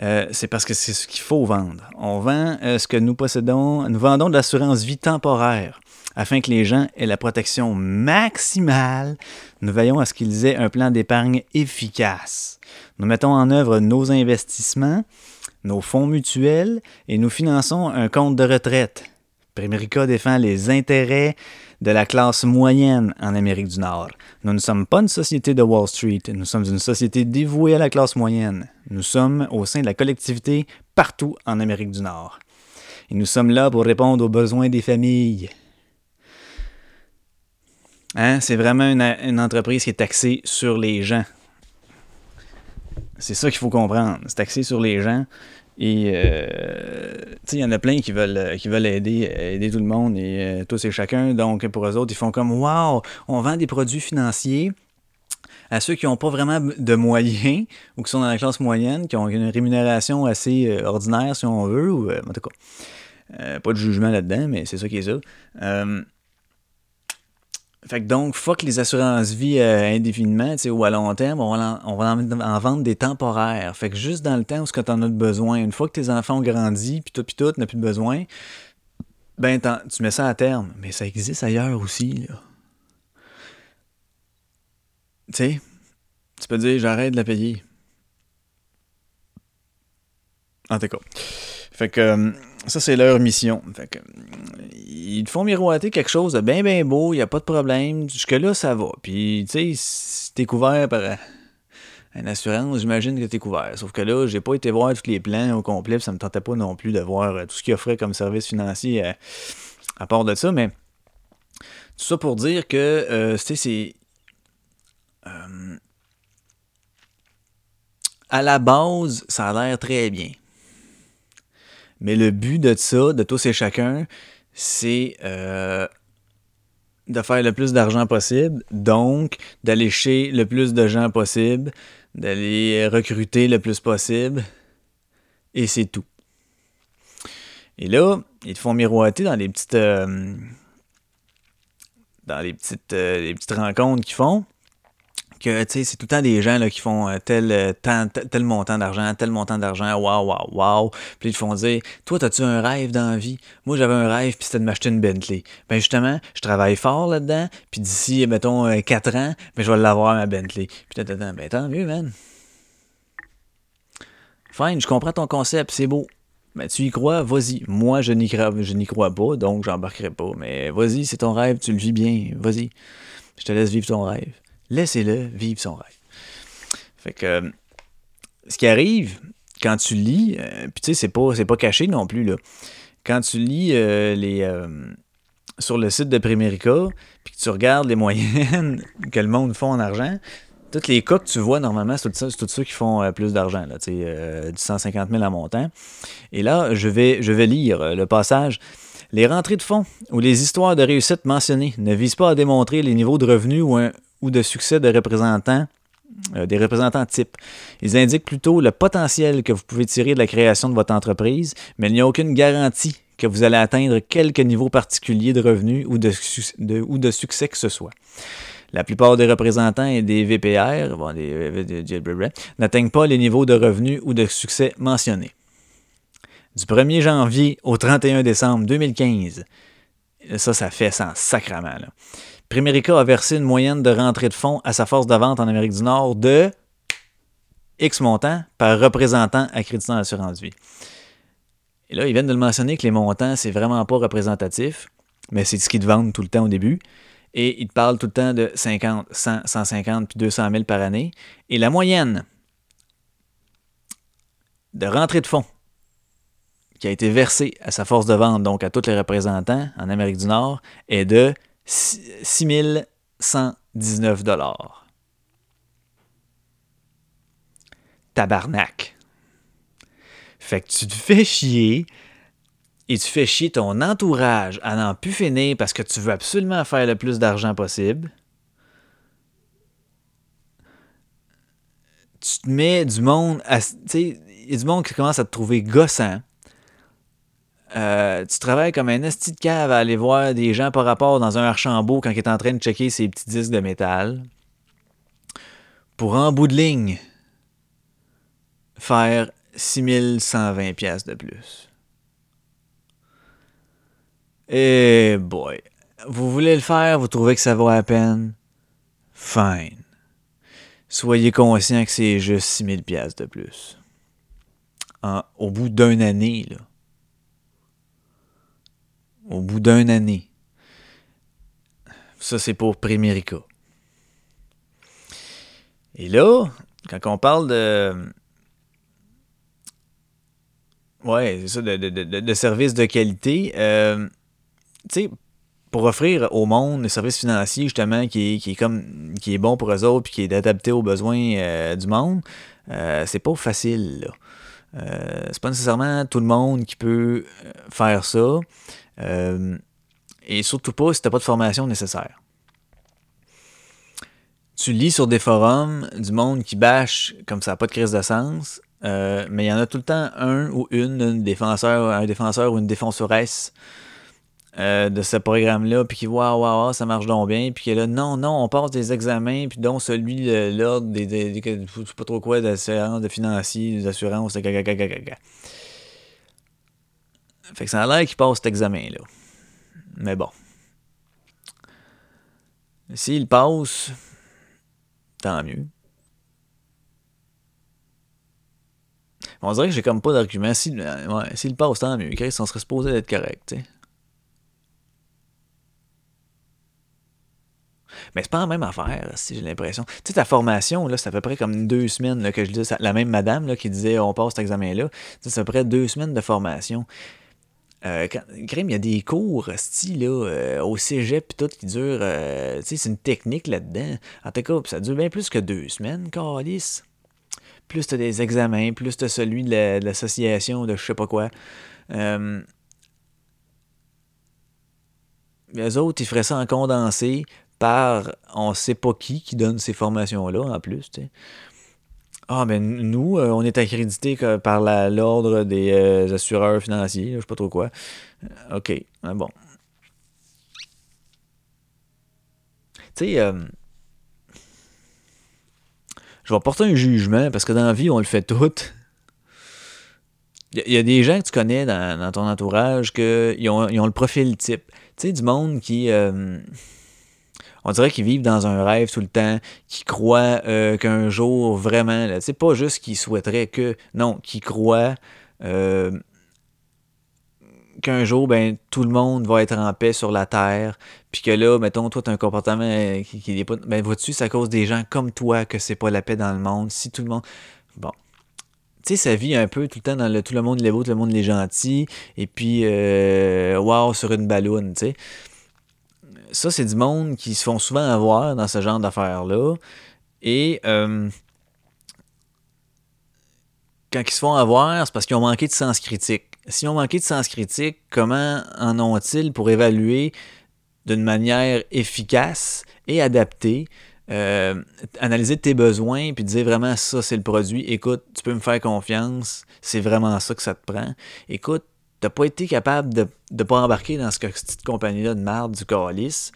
Euh, c'est parce que c'est ce qu'il faut vendre. On vend euh, ce que nous possédons. Nous vendons de l'assurance vie temporaire afin que les gens aient la protection maximale. Nous veillons à ce qu'ils aient un plan d'épargne efficace. Nous mettons en œuvre nos investissements, nos fonds mutuels et nous finançons un compte de retraite. Primerica défend les intérêts de la classe moyenne en Amérique du Nord. Nous ne sommes pas une société de Wall Street, nous sommes une société dévouée à la classe moyenne. Nous sommes au sein de la collectivité partout en Amérique du Nord. Et nous sommes là pour répondre aux besoins des familles. Hein? C'est vraiment une, entreprise qui est axée sur les gens. C'est ça qu'il faut comprendre. C'est axé sur les gens. Et euh, il y en a plein qui veulent, qui veulent aider, aider tout le monde et euh, tous et chacun. Donc, pour eux autres, ils font comme Waouh, on vend des produits financiers à ceux qui n'ont pas vraiment de moyens (laughs) ou qui sont dans la classe moyenne, qui ont une rémunération assez euh, ordinaire, si on veut, ou en tout cas, pas de jugement là-dedans, mais c'est ça qui est ça. Fait que donc, fuck les assurances-vie euh, indéfiniment, ou à long terme, on va, en, on va en, vendre des temporaires. Fait que juste dans le temps où tu en as besoin, une fois que tes enfants ont grandi, puis tout, puis tout, n'as plus de besoin, ben tu mets ça à terme. Mais ça existe ailleurs aussi, là. Tu sais, tu peux dire, j'arrête de la payer. En tout cas. Fait que euh, ça, c'est leur mission. Ils te font miroiter quelque chose de bien, bien beau, il n'y a pas de problème. Jusque-là, ça va. Puis, tu sais, si t'es couvert par euh, une assurance, j'imagine que t'es couvert. Sauf que là, j'ai pas été voir tous les plans au complet, ça me tentait pas non plus de voir euh, tout ce qu'il offrait comme service financier à, part de ça, mais tout ça pour dire que, tu sais, c'est. à la base, ça a l'air très bien. Mais le but de ça, de tous et chacun, c'est euh, de faire le plus d'argent possible, donc d'aller chez le plus de gens possible, d'aller recruter le plus possible, et c'est tout. Et là, ils te font miroiter dans les petites, euh, dans les petites, euh, les petites rencontres qu'ils font c'est tout le temps des gens là, qui font euh, tel, euh, tel montant d'argent, tel montant d'argent, waouh, waouh, waouh. Puis ils font dire Toi, as-tu un rêve dans la vie? Moi, j'avais un rêve, puis c'était de m'acheter une Bentley. Ben justement, je travaille fort là-dedans, puis d'ici, mettons, 4 euh, ans, ben, je vais l'avoir, ma Bentley. Puis ben tant mieux, man. Fine, je comprends ton concept, c'est beau. Mais tu y crois, vas-y. Moi, je n'y crois, je n'y crois pas, donc j'embarquerai pas. Mais vas-y, c'est ton rêve, tu le vis bien. Vas-y. Je te laisse vivre ton rêve. Laissez-le vivre son rêve. Fait que, euh, ce qui arrive quand tu lis, euh, puis tu sais, c'est pas, pas caché non plus, là. Quand tu lis euh, les, sur le site de Primerica, puis que tu regardes les (laughs) moyennes que le monde font en argent, tous les cas que tu vois normalement, c'est tous ceux qui font plus d'argent, là, tu sais, du 150 000 à montant. Et là, je vais, je vais lire le passage. Les rentrées de fonds ou les histoires de réussite mentionnées ne visent pas à démontrer les niveaux de revenus ou un, ou de succès de représentants, euh, des représentants types. Ils indiquent plutôt le potentiel que vous pouvez tirer de la création de votre entreprise, mais il n'y a aucune garantie que vous allez atteindre quelque niveau particulier de revenus ou de, ou de succès que ce soit. La plupart des représentants et des VPR euh, n'atteignent pas les niveaux de revenus ou de succès mentionnés. Du 1er janvier au 31 décembre 2015, ça, ça fait sans sacrament. Là. Primerica a versé une moyenne de rentrée de fonds à sa force de vente en Amérique du Nord de X montant par représentant accréditant l'assurance vie. Et là, ils viennent de le mentionner que les montants, c'est vraiment pas représentatif, mais c'est ce qu'ils te vendent tout le temps au début. Et ils te parlent tout le temps de 50, 100, 150 puis 200 000 par année. Et la moyenne de rentrée de fonds qui a été versée à sa force de vente, donc à tous les représentants en Amérique du Nord, est de 6119 dollars. Tabarnak. Fait que tu te fais chier et tu fais chier ton entourage à n'en plus finir parce que tu veux absolument faire le plus d'argent possible. Tu te mets du monde sais, il y a du monde qui commence à te trouver gossant euh, tu travailles comme un esti de cave à aller voir des gens par rapport dans un Archambault quand il est en train de checker ses petits disques de métal. Pour en bout de ligne, faire 6120 pièces de plus. Eh boy. Vous voulez le faire, vous trouvez que ça vaut la peine? Fine. Soyez conscient que c'est juste 6000 pièces de plus. au bout d'une année, là au bout d'une année. Ça, c'est pour Primerica. Et là, quand on parle de. Ouais, c'est ça, de, de, services de qualité, euh, tu sais, pour offrir au monde des services financiers, justement, qui est, qui est, comme qui est bon pour eux autres puis qui est adapté aux besoins euh, du monde, euh, c'est pas facile. C'est pas nécessairement tout le monde qui peut faire ça. Et surtout pas si t'as pas de formation nécessaire. Tu lis sur des forums du monde qui bâche comme ça pas de crise de sens, euh, mais il y en a tout le temps un ou une, défenseur, un défenseur ou une défenseresse euh, de ce programme-là, puis qui voit, waouh, ça marche donc bien, puis qui est là, non, non, on passe des examens, puis donc celui, l'ordre des, des, des, pas trop quoi, d'assurance, de financier, des assurances, gaga, Fait que ça a l'air qu'il passe cet examen-là. Mais bon. S'il passe, tant mieux. On dirait que j'ai comme pas d'argument. Si, ouais, s'il passe, tant mieux. Chris, on serait supposé d'être correct, tu sais. Mais c'est pas la même affaire, si j'ai l'impression. Tu sais, ta formation, là, c'est à peu près comme deux semaines que je disais. La même madame là, qui disait on passe cet examen-là, c'est à peu près deux semaines de formation. Euh, il y a des cours, style, euh, au cégep pis tout qui durent. Euh, tu sais, c'est une technique là-dedans. En tout cas, ça dure bien plus que deux semaines, Calice. Plus t'as des examens, plus t'as celui de l'association de je sais pas quoi. Euh, les autres, ils feraient ça en condensé par on sait pas qui qui donne ces formations-là en plus. Ah, ben nous, euh, on est accrédité par l'ordre des euh, assureurs financiers, je sais pas trop quoi. Euh, OK, ah, bon. Tu sais, je vais porter un jugement parce que dans la vie, on le fait tout. Il y, a des gens que tu connais dans, ton entourage qui ont, ont, le profil type. Tu sais, du monde qui on dirait qu'ils vivent dans un rêve tout le temps, qu'ils croient euh, qu'un jour, vraiment, c'est pas juste qu'ils souhaiteraient que, non, qu'ils croient euh, qu'un jour, ben, tout le monde va être en paix sur la Terre, puis que là, mettons, toi, tu as un comportement euh, qui, qui est pas... Ben, vois-tu, c'est à cause des gens comme toi que c'est pas la paix dans le monde. Si tout le monde... Bon, tu sais, ça vit un peu tout le temps dans le tout le monde est beau, tout le monde est gentil, et puis, euh, wow, sur une balloune, tu sais ça, c'est du monde qui se font souvent avoir dans ce genre d'affaires-là. Et euh, quand ils se font avoir, c'est parce qu'ils ont manqué de sens critique. S'ils ont manqué de sens critique, comment en ont-ils pour évaluer d'une manière efficace et adaptée euh, analyser tes besoins puis dire vraiment ça c'est le produit. Écoute, tu peux me faire confiance, c'est vraiment ça que ça te prend. Écoute, t'as pas été capable de ne pas embarquer dans cette compagnie-là de merde du calice,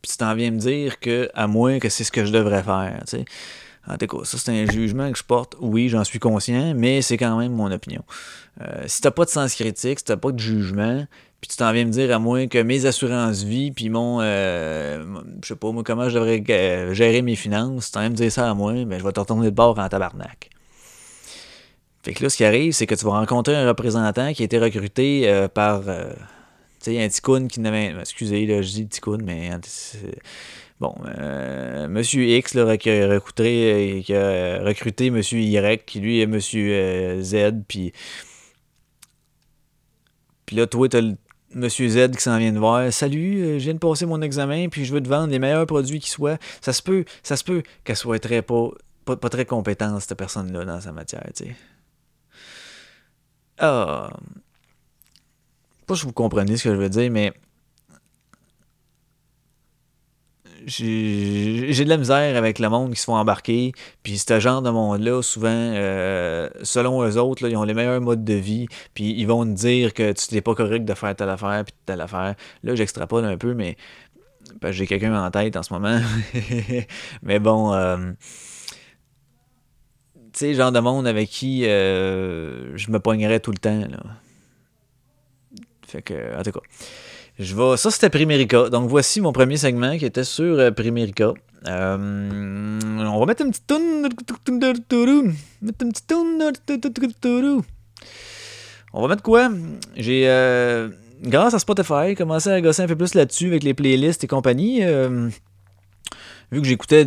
puis tu t'en viens me dire que, à moins que c'est ce que je devrais faire, tu sais. En tout cas, ça, c'est un jugement que je porte. Oui, j'en suis conscient, mais c'est quand même mon opinion. Euh, si t'as pas de sens critique, si t'as pas de jugement, puis tu t'en viens me dire à moins que mes assurances vie, puis mon, euh, je sais pas moi, comment je devrais euh, gérer mes finances, si t'en viens me dire ça à moi, ben je vais te retourner de bord en tabarnak. Fait que là, ce qui arrive, c'est que tu vas rencontrer un représentant qui a été recruté euh, par euh, tu sais, un ticoun qui n'avait. Excusez, là, je dis ticoun, mais. Bon, euh, Monsieur X là, qui, a recruté, qui a recruté Monsieur Y, qui lui est Monsieur Z, puis. Puis là, toi, t'as le Monsieur Z qui s'en vient de voir. Salut, je viens de passer mon examen, puis je veux te vendre les meilleurs produits qui soient. Ça se peut, ça se peut qu'elle soit très pas, pas, pas très compétente, cette personne-là, dans sa matière, tu sais. Ah. Pas si vous comprenez ce que je veux dire, mais. J'ai de la misère avec le monde qui se font embarquer. Puis ce genre de monde-là, souvent, euh, selon eux autres, ils ont les meilleurs modes de vie. Puis ils vont te dire que tu n'es pas correct de faire telle affaire, puis telle affaire. Là, j'extrapole un peu, mais j'ai quelqu'un en tête en ce moment. (laughs) mais bon. Euh, sais, genre de monde avec qui euh, je me poignerais tout le temps. Là. Fait que, en tout cas. Je vais... Ça, c'était Primerica. Donc, voici mon premier segment qui était sur euh, Primerica. Euh, on va mettre une petite toune. Mettre. On va mettre quoi? J'ai. grâce à Spotify, commencé à gosser un peu plus là-dessus avec les playlists et compagnie. vu que j'écoutais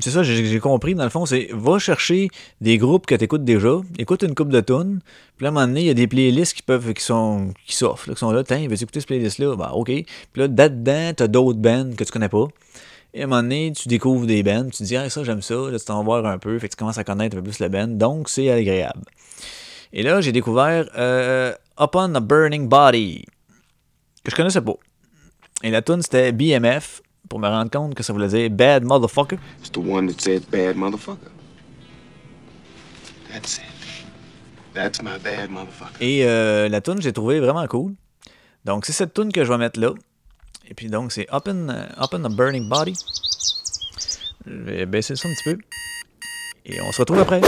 c'est ça, j'ai compris, dans le fond, c'est va chercher des groupes que tu écoutes déjà, écoute une coupe de tunes, puis là, à un moment donné, il y a des playlists qui peuvent, qui sont, qui s'offrent, qui sont là, tiens, veux écouter cette playlist-là? Bah, ok. Puis là, là-dedans, t'as d'autres bands que tu connais pas. Et à un moment donné, tu découvres des bands, tu te dis, ah, ça, j'aime ça, là, tu t'en voir un peu, fait que tu commences à connaître un peu plus la band, donc c'est agréable. Et là, j'ai découvert euh, Upon a Burning Body, que je connaissais pas. Et la tune c'était BMF, pour me rendre compte que ça voulait dire Bad Motherfucker. It's the one that said Bad Motherfucker. That's it. That's my bad motherfucker. Et euh, la tune j'ai trouvé vraiment cool. Donc c'est cette tune que je vais mettre là. Et puis donc c'est Up in, Up in the Burning Body. Je vais baisser ça un petit peu. Et on se retrouve après.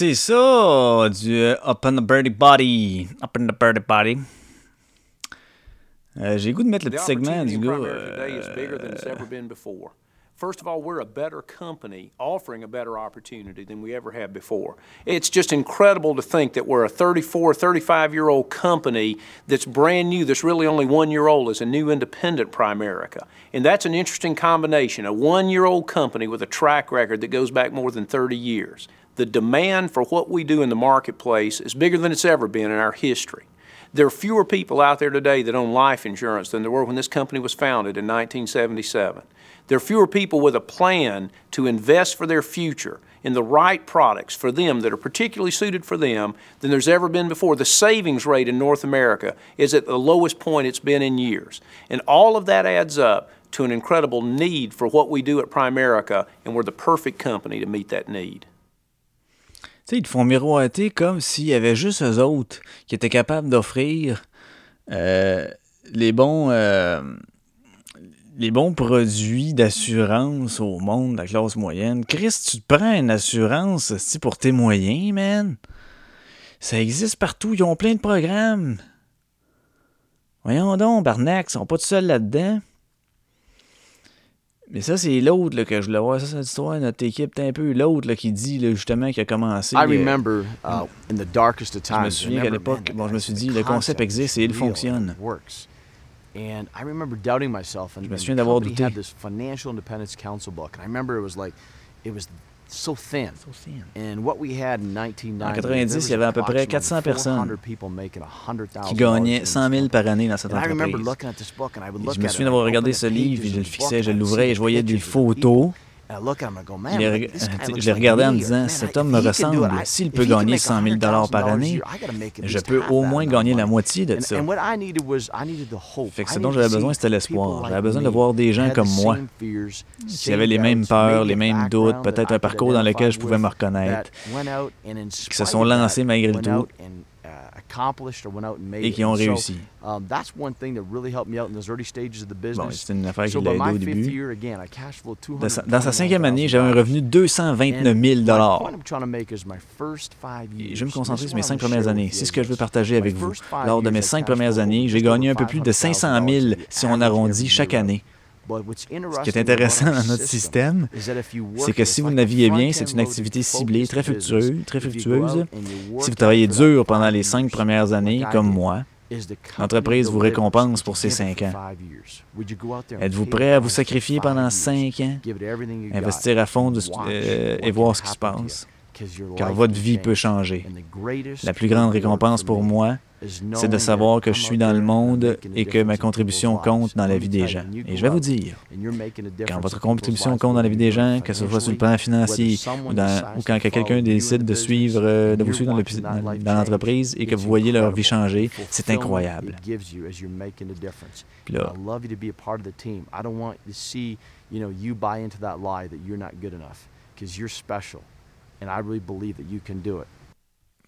C'est ça, du Up on the Birdie Body. Up on the Birdie Body. Euh, J'ai goût de mettre le petit segment du gars. Euh, First of all, we're a better company offering a better opportunity than we ever have before. It's just incredible to think that we're a 34, 35 year old company that's brand new, that's really only one year old, as a new independent Primerica. And that's an interesting combination a one year old company with a track record that goes back more than 30 years. The demand for what we do in the marketplace is bigger than it's ever been in our history. There are fewer people out there today that own life insurance than there were when this company was founded in 1977. There are fewer people with a plan to invest for their future in the right products for them that are particularly suited for them than there's ever been before. The savings rate in North America is at the lowest point it's been in years. And all of that adds up to an incredible need for what we do at Primerica, and we're the perfect company to meet that need. Sais, ils te font miroiter comme s'il y avait juste eux autres qui étaient capables d'offrir euh, les bons. Euh, les bons produits d'assurance au monde de la classe moyenne. Chris, tu te prends une assurance pour tes moyens, man. Ça existe partout, ils ont plein de programmes. Voyons donc, Barnac, ils sont pas tout seuls là-dedans. Mais ça, c'est l'autre que je voulais voir. Ça, c'est l'histoire de notre équipe. un peu l'autre qui dit justement qu'il a commencé. I remember, uh, in the darkest of times, je me souviens qu'à l'époque, bon, je me suis dit, le concept existe et il fonctionne. And I remember doubting myself. And, Je me souviens d'avoir douté. had this financial independence council book, and I remember it was like, it was so thin. So thin. And what we had in 1990, en 90, il y avait à peu près 400 personnes qui gagnaient 100 000 par année dans cette entreprise. Et je me souviens d'avoir regardé ce livre, et je le fixais, je l'ouvrais et je voyais des photos je (laughs) l'ai regardé en me disant, cet homme me ressemble. S'il peut gagner 100 000 par année, je peux au moins gagner la moitié de ça. Fait que ce dont j'avais besoin, c'était l'espoir. J'avais besoin de voir des gens comme moi, qui avaient les mêmes peurs, les mêmes doutes, peut-être un parcours dans lequel je pouvais me reconnaître, qui se sont lancés malgré tout et qui ont réussi. Um, bon, c'est une affaire qui l'a aidé au début. Dans sa, dans sa cinquième année, j'avais un revenu de 229 000 et Je vais me concentrer sur mes cinq premières années. C'est ce que je veux partager avec vous. Lors de mes cinq premières années, j'ai gagné un peu plus de 500 000 si on arrondit chaque année. Ce qui est intéressant dans notre système, c'est que si vous naviguez bien, c'est une activité ciblée, très fructueuse, très fructueuse. Si vous travaillez dur pendant les cinq premières années, comme moi, l'entreprise vous récompense pour ces cinq ans. Êtes-vous prêt à vous sacrifier pendant cinq ans, investir à fond euh, et voir ce qui se passe? Car votre vie peut changer. La plus grande récompense pour moi, c'est de savoir que je suis dans le monde et que ma contribution compte dans la vie des gens. Et je vais vous dire, quand votre contribution compte dans la vie des gens, que ce soit sur le plan financier ou, quand quelqu'un décide de suivre, euh, de vous suivre dans l'entreprise et que vous voyez leur vie changer, c'est incroyable. Puis là,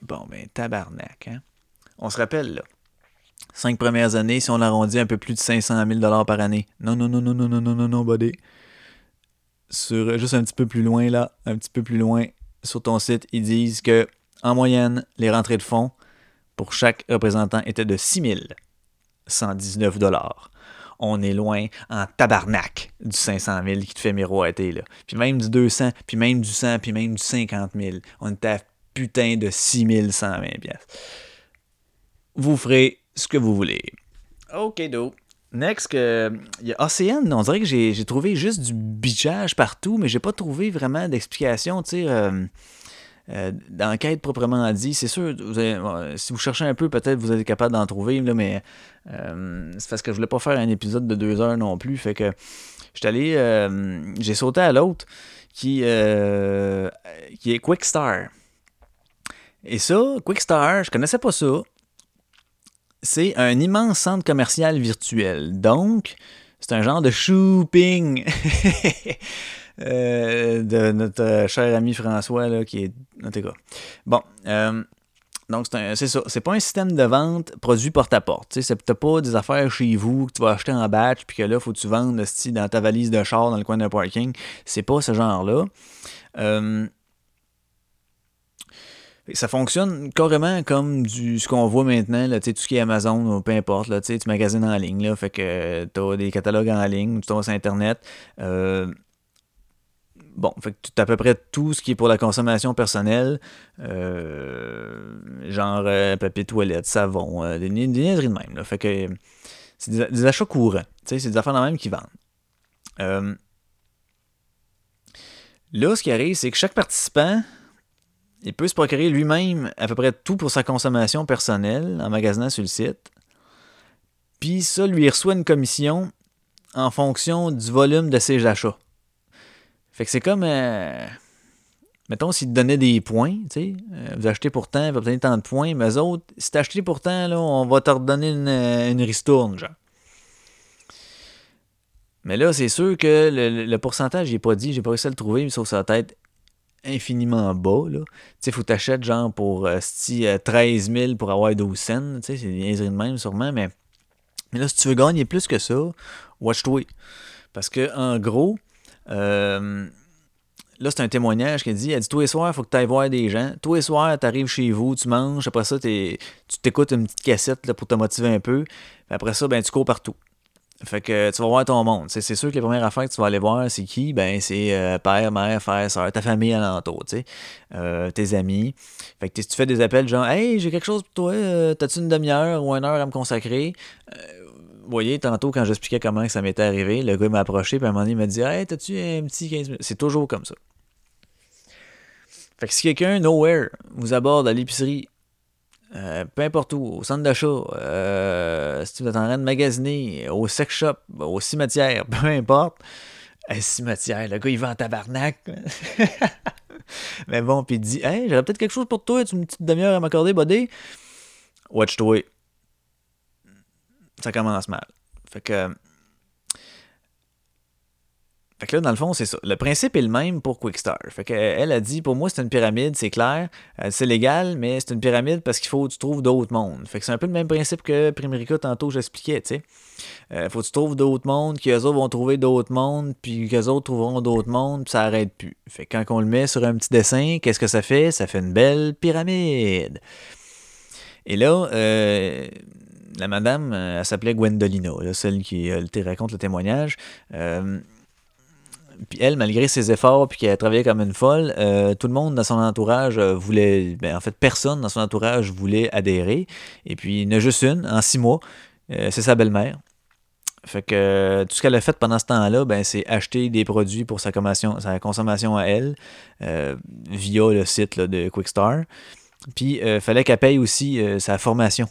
Bon, ben, tabarnak, hein? On se rappelle, là. Cinq premières années, si on arrondit un peu plus de 500 000 par année. Non, non, non, non, non, non, non, non, non, buddy. Sur, juste un petit peu plus loin, là, un petit peu plus loin, sur ton site, ils disent que, en moyenne, les rentrées de fonds pour chaque représentant étaient de 6 119 on est loin en tabarnak du 500 000 qui te fait miroiter, là. Puis même du 200, puis même du 100, puis même du 50 000. On était à putain de 6 120 pièces vous ferez ce que vous voulez. OK, do. Next, il y a Océane. On dirait que j'ai trouvé juste du bitchage partout, mais j'ai pas trouvé vraiment d'explication, tu sais. Euh, euh, d'enquête proprement dit, c'est sûr, si vous cherchez un peu, peut-être vous êtes capable d'en trouver, mais euh, c'est parce que je voulais pas faire un épisode de deux heures non plus. Fait que j'étais allé, j'ai sauté à l'autre qui, qui est Quickstar. Et ça, Quickstar, je connaissais pas ça c'est un immense centre commercial virtuel. Donc, c'est un genre de shopping (laughs) euh, de notre cher ami François, là, qui est. En tout cas. Bon. Euh, donc, c'est ça. C'est pas un système de vente produit porte-à-porte. Tu sais, pas des affaires chez vous que tu vas acheter en batch, puis que là, faut que tu vendes dans ta valise de char dans le coin d'un parking. C'est pas ce genre-là. Euh, ça fonctionne carrément comme du, ce qu'on voit maintenant, là, tout ce qui est Amazon, peu importe, là, tu magasines en ligne, là, fait que tu as des catalogues en ligne, tu vas sur Internet. Bon, fait que à peu près tout ce qui est pour la consommation personnelle, euh, genre euh, papier toilette, savon, des, des niaiseries de même. Là. Fait que c'est des, achats courants. C'est des affaires de même qui vendent. là, ce qui arrive, c'est que chaque participant, il peut se procurer lui-même à peu près tout pour sa consommation personnelle en magasinant sur le site. Puis ça lui reçoit une commission en fonction du volume de ses achats. Fait que c'est comme. Euh, mettons, s'ils te donnaient des points, tu sais, euh, vous achetez pour tant, vous obtenez tant de points, mais eux autres, si acheté pour tant, là, on va te redonner une, euh, une ristourne, genre. Mais là, c'est sûr que le, pourcentage, j'ai pas dit, j'ai pas réussi à le trouver, mais sauf sa tête infiniment bas. Tu sais, faut t'acheter genre pour 13 000 pour avoir 12 cents. Tu sais, c'est des de même sûrement, mais, mais là, si tu veux gagner plus que ça, watch-toi. Parce que, en gros, euh, là, c'est un témoignage qui dit Elle dit Tous les soirs, il faut que tu ailles voir des gens. Tous les soirs, tu arrives chez vous, tu manges. Après ça, tu t'écoutes une petite cassette là, pour te motiver un peu. Après ça, ben, tu cours partout. Fait que tu vas voir ton monde. C'est sûr que les premières affaires que tu vas aller voir, c'est qui? Ben, c'est euh, père, mère, frère, soeur, ta famille alentour, tu sais, euh, tes amis. Fait que tu fais des appels genre, hey, j'ai quelque chose pour toi, t'as-tu une demi-heure ou une heure à me consacrer? Vous voyez, tantôt, quand j'expliquais comment ça m'était arrivé, le gars m'a approché, puis à un moment donné, il m'a dit Hey, t'as-tu un petit 15 minutes C'est toujours comme ça. Fait que si quelqu'un, nowhere, vous aborde à l'épicerie, euh, peu importe où, au centre d'achat, euh, si vous êtes en train de magasiner, au sex shop, au cimetière, (laughs) peu importe, un cimetière, le gars, il va en tabarnak. (laughs) Mais bon, puis il dit Hey, j'aurais peut-être quelque chose pour toi, tu une petite demi-heure à m'accorder, buddy Watch-toi ça commence mal. Fait que. Fait que là, dans le fond, c'est ça. Le principe est le même pour Quickstar. Fait qu'elle a dit, pour moi, c'est une pyramide, c'est clair. Euh, c'est légal, mais c'est une pyramide parce qu'il faut que tu trouves d'autres mondes. Fait que c'est un peu le même principe que Primerica, tantôt, j'expliquais, tu sais. Euh, faut que tu trouves d'autres mondes, qu'eux autres vont trouver d'autres mondes, puis qu'eux autres trouveront d'autres mondes, puis ça arrête plus. Fait que quand on le met sur un petit dessin, qu'est-ce que ça fait? Ça fait une belle pyramide. Et là, euh, la madame, euh, elle s'appelait Gwendolina, celle qui euh, raconte le témoignage. Euh, puis elle, malgré ses efforts, puis qu'elle travaillait comme une folle, tout le monde dans son entourage voulait, ben, en fait, personne dans son entourage voulait adhérer. Et puis, il y en a juste une, en six mois, c'est sa belle-mère. Fait que tout ce qu'elle a fait pendant ce temps-là, ben, c'est acheter des produits pour sa consommation à elle via le site de Quickstar. Puis, il fallait qu'elle paye aussi sa formation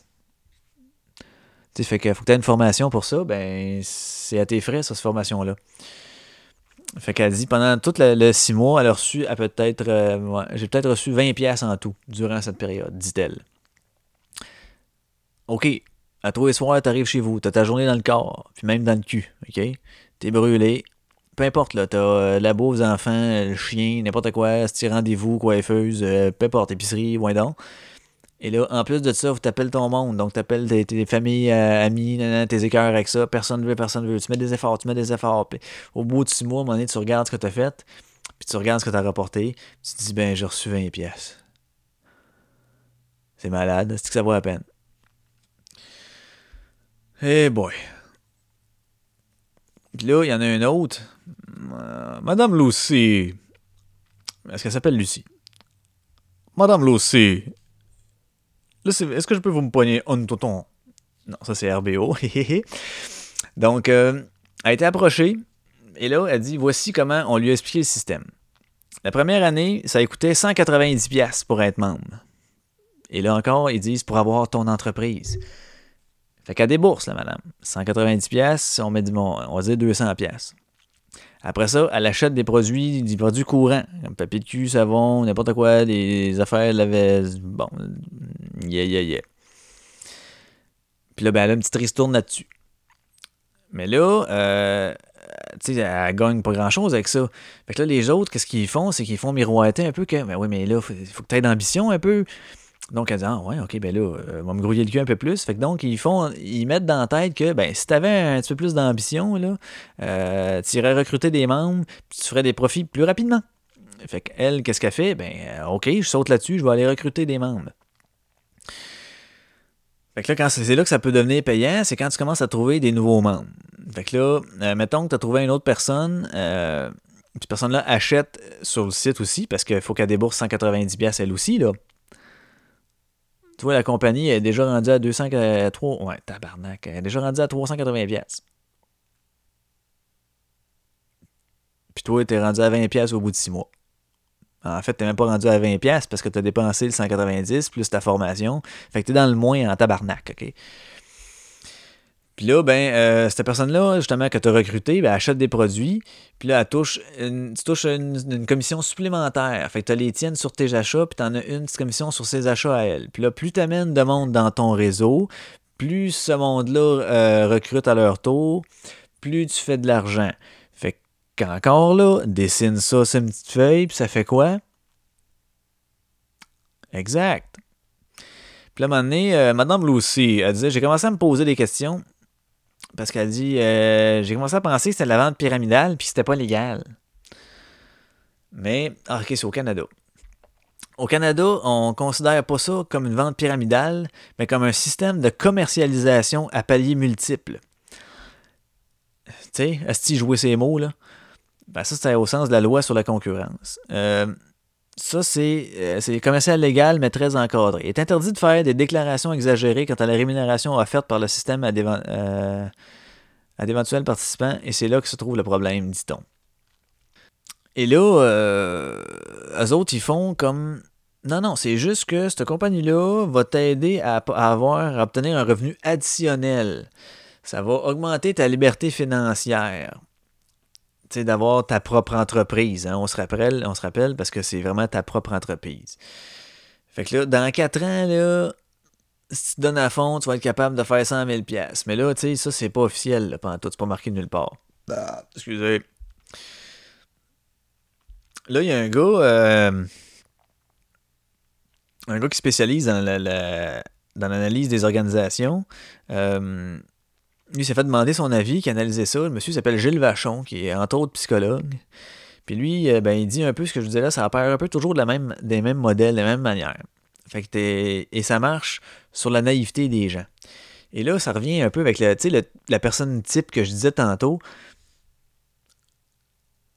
tu fait qu'il faut que tu aies une formation pour ça, ben c'est à tes frais, ça, cette formation-là. Fait qu'elle dit, pendant tout le, six mois, elle a reçu à peut-être, euh, j'ai peut-être reçu 20 pièces en tout durant cette période, dit-elle. OK, à tous les soirs, t'arrives chez vous, t'as ta journée dans le corps, puis même dans le cul, OK? T'es brûlé, peu importe, là, t'as euh, la bouffe, les enfants, le chien, n'importe quoi, petit rendez-vous, coiffeuse, euh, peu importe, épicerie, ouais donc. Et là, en plus de ça, tu t'appelles ton monde. Donc, tu appelles tes, familles, euh, amis, tes écœurs avec ça. Personne ne veut, personne ne veut. Tu mets des efforts, tu mets des efforts. Puis, au bout de six mois, à un moment donné, tu regardes ce que tu as fait, puis tu regardes ce que tu as rapporté. Tu te dis, ben, j'ai reçu 20 pièces. C'est malade. C'est que ça vaut la peine? Eh boy. Puis là, il y en a un autre. Euh, Madame Lucy. Est-ce qu'elle s'appelle Lucie? Madame Lucy, Est-ce que je peux vous me poigner un tonton? Non, ça c'est RBO. (laughs) Donc, euh, elle a été approchée et là, elle dit voici comment on lui a expliqué le système. La première année, ça coûté 190$ pour être membre. Et là encore, ils disent pour avoir ton entreprise. Fait qu'elle débourse, la madame. 190$, on met du, on va dire 200$. Après ça, elle achète des produits, des produits courants, comme papier de cul, savon, n'importe quoi, des affaires, la Bon, yeah, yeah, yeah. Puis là, ben, elle a une petite ristourne là-dessus. Mais là, euh, tu sais, elle gagne pas grand-chose avec ça. Fait que là, les autres, qu'est-ce qu'ils font? C'est qu'ils font miroiter un peu que, ben oui, mais là, il faut, que tu aies d'ambition un peu. Donc, elle dit, ah ouais, ok, ben là, euh, on va me grouiller le cul un peu plus. Fait que donc, ils font, ils mettent dans la tête que, ben, si t'avais un petit peu plus d'ambition, là, euh, tu irais recruter des membres, tu ferais des profits plus rapidement. Fait qu'elle, qu'est-ce qu'elle fait? Ben, euh, ok, je saute là-dessus, je vais aller recruter des membres. Fait que là, c'est là que ça peut devenir payant, c'est quand tu commences à trouver des nouveaux membres. Fait que là, mettons que tu as trouvé une autre personne, cette personne-là achète sur le site aussi parce qu'il faut qu'elle débourse 190$ elle aussi. Là. Tu vois, la compagnie est déjà rendue à 200, ouais, tabarnak, elle est déjà rendue à 380$. Puis toi, t'es rendu à 20$ au bout de 6 mois. En fait, t'es même pas rendu à 20$ parce que t'as dépensé le 190$ plus ta formation. Fait que t'es dans le moins en tabarnak, OK? Puis là, ben, euh, cette personne-là, justement, que tu as recruté, ben, achète des produits. Puis là, elle touche une, tu touches une, commission supplémentaire. Fait que tu les tiennes sur tes achats, puis tu en as une petite commission sur ses achats à elle. Puis là, plus tu amènes de monde dans ton réseau, plus ce monde-là euh, recrute à leur tour, plus tu fais de l'argent. Fait qu'encore là, dessine ça c'est une petite feuille, puis ça fait quoi? Exact. Puis là, à un moment donné, euh, Madame Lucy, elle disait J'ai commencé à me poser des questions parce qu'elle dit euh, J'ai commencé à penser que c'était de la vente pyramidale puis c'était pas légal. Mais, ah, ok, c'est au Canada. Au Canada, on considère pas ça comme une vente pyramidale, mais comme un système de commercialisation à paliers multiples. Tu sais, est-ce jouer ces mots, là? Ben, ça, c'est au sens de la loi sur la concurrence. Euh, ça, euh, c'est commercial légal, mais très encadré. Il est interdit de faire des déclarations exagérées quant à la rémunération offerte par le système à euh, d'éventuels participants, et c'est là que se trouve le problème, dit-on. Et là, euh, eux autres, ils font comme. Non, non, c'est juste que cette compagnie-là va t'aider à, avoir, à obtenir un revenu additionnel. Ça va augmenter ta liberté financière d'avoir ta propre entreprise. Hein. On, se rappelle, on se rappelle parce que c'est vraiment ta propre entreprise. Fait que là, dans 4 ans, là, si tu donnes à fond, tu vas être capable de faire 100 000 Mais là, tu sais, ça, c'est pas officiel, là, pendant tout. C'est pas marqué nulle part. Ah, excusez. Là, il y a un gars... Euh, un gars qui spécialise dans la, dans l'analyse des organisations. Euh, lui s'est fait demander son avis, qui analysait ça. Le monsieur s'appelle Gilles Vachon, qui est entre autres psychologue. Puis lui, euh, ben, il dit un peu ce que je vous disais là, ça apparaît un peu toujours de la même, des mêmes modèles, des mêmes manières. Fait que et ça marche sur la naïveté des gens. Et là, ça revient un peu avec le, la personne type que je disais tantôt.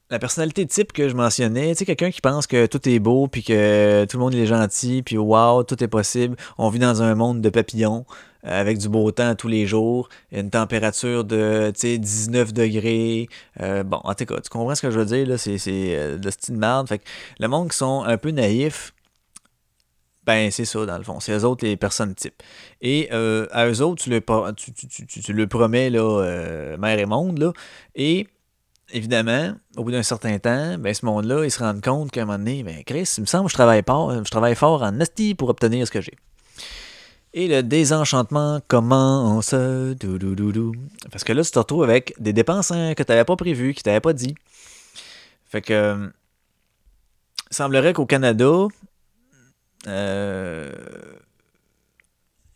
La personnalité type que je mentionnais, tu sais, quelqu'un qui pense que tout est beau, puis que tout le monde est gentil, puis wow, tout est possible. On vit dans un monde de papillons. Euh, avec du beau temps tous les jours, une température de 19 degrés. Euh, bon, en tout cas, tu comprends ce que je veux dire, là, c'est, euh, de style merde. Fait que le monde qui sont un peu naïfs, ben c'est ça dans le fond, c'est eux autres les personnes types. Et à eux autres, tu le, tu, le promets, là, mère et monde, là, et évidemment, au bout d'un certain temps, ben, ce monde-là, ils se rendent compte qu'à un moment donné, ben, Chris, il me semble que je travaille pas, je travaille fort en esti pour obtenir ce que j'ai. Et le désenchantement commence. Parce que là, tu te retrouves avec des dépenses hein, que tu n'avais pas prévues, qui t'avais pas dit. Fait que. Il semblerait qu'au Canada, euh,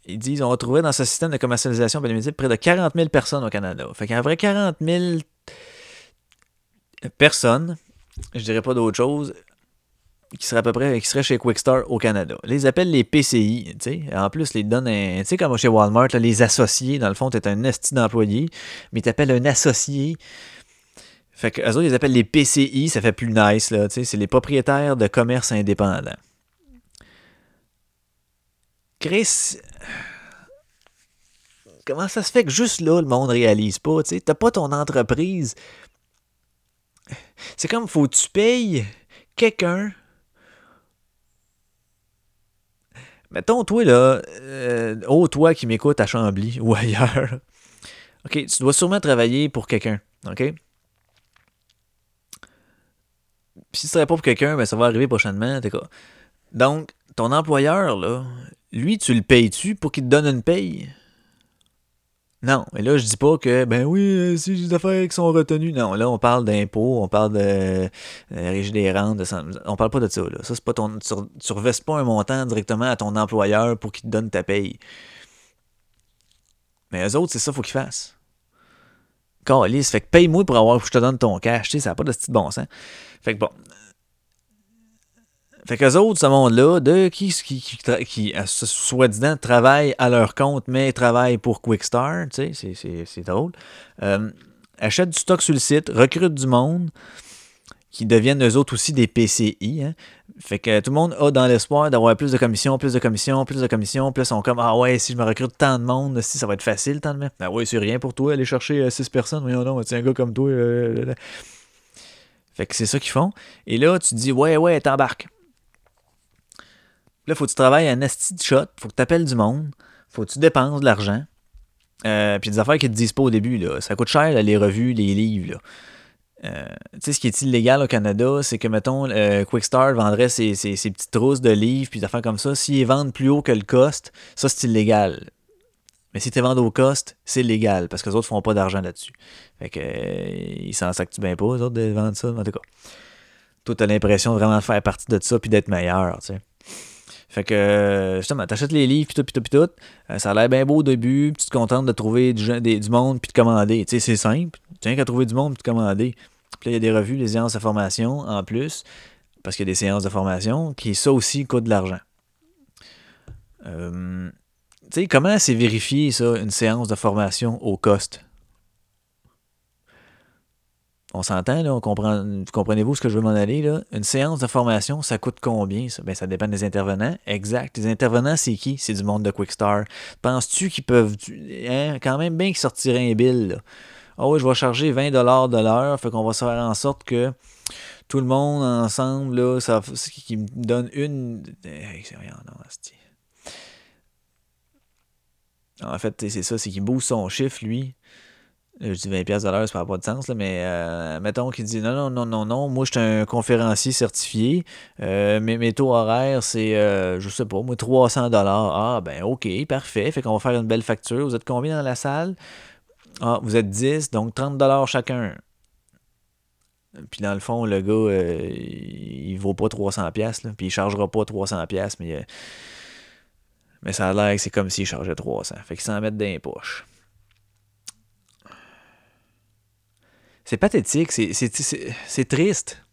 ils disent on retrouvé dans ce système de commercialisation bénéfique près de 40 000 personnes au Canada. Fait un vrai 40 000 personnes, je dirais pas d'autre chose, qui serait à peu près qui serait chez Quickstar au Canada. Les appellent les PCI, tu sais. En plus, les donnent tu sais, comme chez Walmart, les associés, dans le fond, tu es un esti d'employé, mais tu appelles un associé. Fait que eux autres, ils appellent les PCI, ça fait plus nice, là, tu sais. C'est les propriétaires de commerce indépendants. Chris, comment ça se fait que juste là, le monde réalise pas, tu sais? T'as pas ton entreprise. C'est comme, faut que tu payes quelqu'un Mettons, toi, là, euh, oh, toi qui m'écoutes à Chambly (laughs) ou ailleurs, OK, tu dois sûrement travailler pour quelqu'un, OK? Puis si ce serait pas pour quelqu'un, ben ça va arriver prochainement, Donc, ton employeur, là, lui, tu le payes-tu pour qu'il te donne une paye? Non, mais là, je dis pas que, ben oui, euh, c'est des affaires qui sont retenues. Non, là, on parle d'impôts, on parle de euh, régie des rentes, de, on parle pas de ça. Là. Ça, c'est pas. Tu, tu revestes pas un montant directement à ton employeur pour qu'il te donne ta paye. Mais eux autres, c'est ça qu'il faut qu'ils fassent. Calice, fait que paye-moi pour avoir que je te donne ton cash, tu sais, ça n'a pas de style bon sens. Fait que bon, fait qu'eux autres, ce monde-là, de qui, qui, qui, qui soi-disant, travaillent à leur compte, mais travaillent pour Quickstar, tu sais, c'est drôle, euh, achètent du stock sur le site, recrutent du monde, qui deviennent eux autres aussi des PCI. Hein. Fait que tout le monde a dans l'espoir d'avoir plus de commissions, plus de commissions, plus de commissions. Plus ils sont comme Ah ouais, si je me recrute tant de monde, si ça va être facile, tant de même. Ah ouais, c'est rien pour toi, aller chercher 6 personnes. Voyons non, c'est un gars comme toi. fait que c'est ça qu'ils font. Et là, tu dis Ouais, ouais, t'embarques. Là, faut que tu travailles un asti de shot, faut que tu appelles du monde, faut que tu dépenses de l'argent. Euh, puis des affaires qu'ils te disent pas au début, là. ça coûte cher les revues, les livres. Euh, tu sais, ce qui est illégal au Canada, c'est que, mettons, euh, Quickstar vendrait ses, petites trousses de livres puis des affaires comme ça. S'ils vendent plus haut que le cost, ça, c'est illégal. Mais si tu vendu au cost, c'est légal parce que les autres font pas d'argent là-dessus. Fait que, euh, ils s'en tu bien pas, les autres, de vendre ça. En tout cas, toi, t'as l'impression de vraiment faire partie de ça puis d'être meilleur, tu sais. Fait que, justement, t'achètes les livres, puis tout, puis tout, puis tout. ça a l'air bien beau au début, puis tu te contentes de trouver du, monde, puis de commander. Tu sais, c'est simple. Tu qu'à trouver du monde, puis de commander. Puis là, il y a des revues, des séances de formation en plus, parce qu'il y a des séances de formation, qui ça aussi coûte de l'argent. Euh, tu sais, comment c'est vérifié, ça, une séance de formation au cost? On s'entend, on comprenez-vous ce que je veux m'en aller, là? Une séance de formation, ça coûte combien, ça? Ben, ça dépend des intervenants. Exact. Les intervenants, c'est qui? C'est du monde de Quickstar. Penses-tu qu'ils peuvent, hein, quand même bien qu'ils sortiraient un bill, ah oui, je vais charger 20 de l'heure, fait qu'on va se faire en sorte que tout le monde ensemble, là, ça, qui me donne une. En fait, c'est ça, c'est qu'il booste son chiffre, lui. Je dis 20$ de l'heure, ça n'a pas de sens, là, mais euh, mettons qu'il dit non, non, non, non, non, moi je suis un conférencier certifié, euh, mes, taux horaires c'est, euh, je sais pas, moi 300$. Ah, ben ok, parfait, fait qu'on va faire une belle facture. Vous êtes combien dans la salle? Ah, vous êtes 10, donc 30 chacun. Puis dans le fond, le gars, euh, il vaut pas 300 pièces, puis il chargera pas 300 pièces, mais euh, mais ça a l'air que c'est comme s'il chargeait 300. Fait qu'il s'en met dans les. C'est pathétique, c'est triste.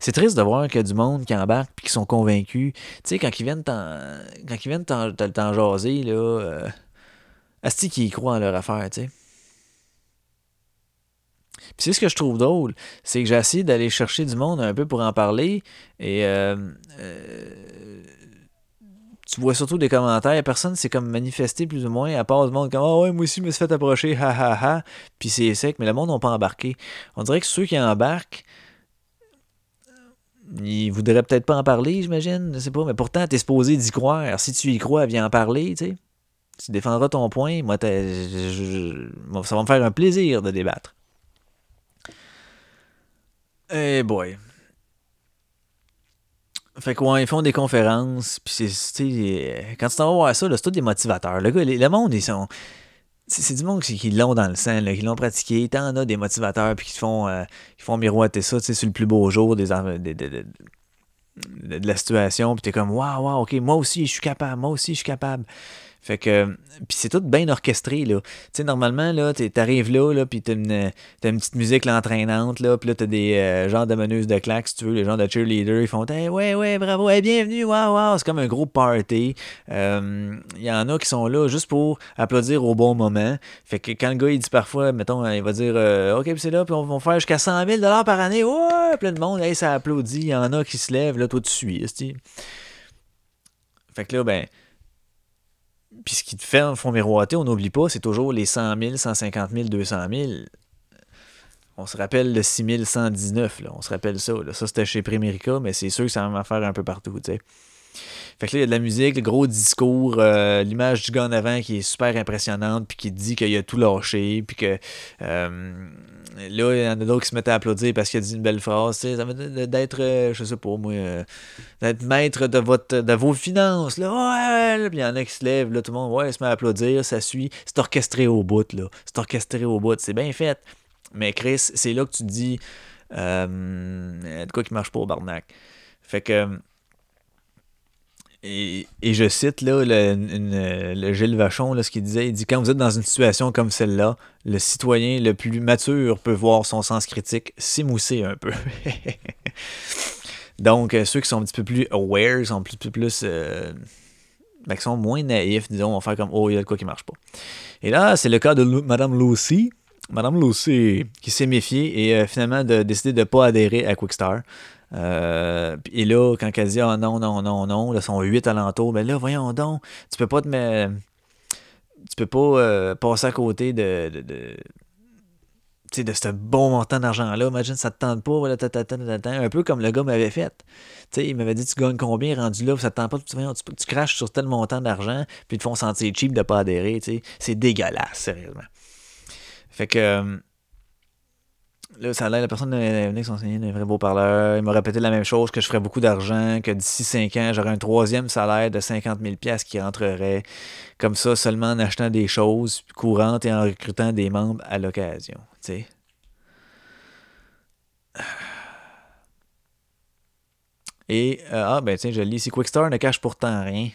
C'est triste de voir qu'il y a du monde qui embarque et qui sont convaincus. Tu sais, quand ils viennent t'en jaser, là, euh, Asti qui y croient en leur affaire, tu sais. Puis c'est ce que je trouve drôle, c'est que j'ai essayé d'aller chercher du monde un peu pour en parler et euh, euh, tu vois surtout des commentaires, personne s'est comme manifesté plus ou moins, à part du monde comme Ah ouais, moi aussi je me suis fait approcher, ha ha ha, puis c'est sec, mais le monde n'a pas embarqué. On dirait que ceux qui embarquent, ils voudraient peut-être pas en parler, j'imagine, je sais pas, mais pourtant t'es supposé d'y croire. Si tu y crois, viens en parler, tu sais. Tu défendras ton point. Moi, ça va me faire un plaisir de débattre. Eh boy. Fait quoi, ils font des conférences, puis c'est, quand tu t'en vas voir ça, c'est tout des motivateurs. Le, gars, le monde, ils sont, c'est, du monde qui, l'ont dans le sang, qui l'ont pratiqué. T'en as des motivateurs, puis qui font, euh, font miroiter ça, tu sais, sur le plus beau jour des, de, la situation, puis t'es comme, waouh, waouh, ok, moi aussi, je suis capable, moi aussi, je suis capable. Fait que, puis c'est tout bien orchestré, là. Tu sais, normalement, là, t'arrives là, là, puis t'as une, une petite musique là, entraînante, là, puis là, t'as des euh, genres de meneuses de claques, si tu veux, les gens de cheerleaders, ils font hey, ouais, ouais, bravo, hey, bienvenue, waouh, waouh, c'est comme un gros party. Il euh, y en a qui sont là juste pour applaudir au bon moment. Fait que quand le gars, il dit parfois, mettons, il va dire, euh, OK, puis c'est là, puis on va faire jusqu'à 100 000 par année, ouais, plein de monde, hey, ça applaudit, il y en a qui se lèvent, là, toi, tu suis, Fait que là, ben, puis ce qui te fait font miroiter, on n'oublie pas, c'est toujours les 100 000, 150 000, 200 000. On se rappelle le 6119, là. on se rappelle ça. Ça, c'était chez Primerica, mais c'est sûr que ça va faire un peu partout. sais. Fait que là, il y a de la musique, le gros discours, euh, l'image du gars en avant qui est super impressionnante, puis qui dit qu'il a tout lâché, puis que euh, là, il y en a d'autres qui se mettent à applaudir parce qu'il a dit une belle phrase. Ça d'être, euh, je sais pas moi, d'être maître de, votre, de vos finances. Là, ouais, puis il y en a qui se lèvent, là, tout le monde ouais, se met à applaudir, ça suit. C'est orchestré au bout, là. C'est orchestré au bout, c'est bien fait. Mais Chris, c'est là que tu te dis de quoi qui marche pas au barnac. Fait que et, je cite là, le, Gilles Vachon, là, ce qu'il disait, il dit quand vous êtes dans une situation comme celle-là, le citoyen le plus mature peut voir son sens critique s'émousser un peu. (laughs) Donc, euh, ceux qui sont un petit peu plus aware, sont plus, plus, plus euh, ben, qui sont moins naïfs, disons, vont faire comme oh, il y a de quoi qui marche pas. Et là, c'est le cas de Madame Lucy, Madame Lucy, qui s'est méfiée et finalement de décider de ne pas adhérer à Quickstar. Et là, quand elle dit oh, non, non, non, non, là, sont huit alentours, ben là, voyons donc, tu peux pas te mettre. Tu peux pas passer à côté de, de de ce bon montant d'argent-là. Imagine, ça te tente pas, voilà, un peu comme le gars m'avait fait. sais il m'avait dit Tu gagnes combien rendu là, ça te tente pas, tu, tu, tu craches sur tel montant d'argent, puis ils te font sentir cheap de pas adhérer. C'est dégueulasse, sérieusement. Fait que. Euh, là, ça a l'air, la personne venue s'enseigner un vrai beau parleur. Il m'a répété la même chose, que je ferais beaucoup d'argent, que d'ici 5 ans, j'aurais un troisième salaire de 50 000 qui rentrerait comme ça, seulement en achetant des choses courantes et en recrutant des membres à l'occasion. Et, euh, ah, ben tiens, je lis ici. Quickstar ne cache pourtant rien.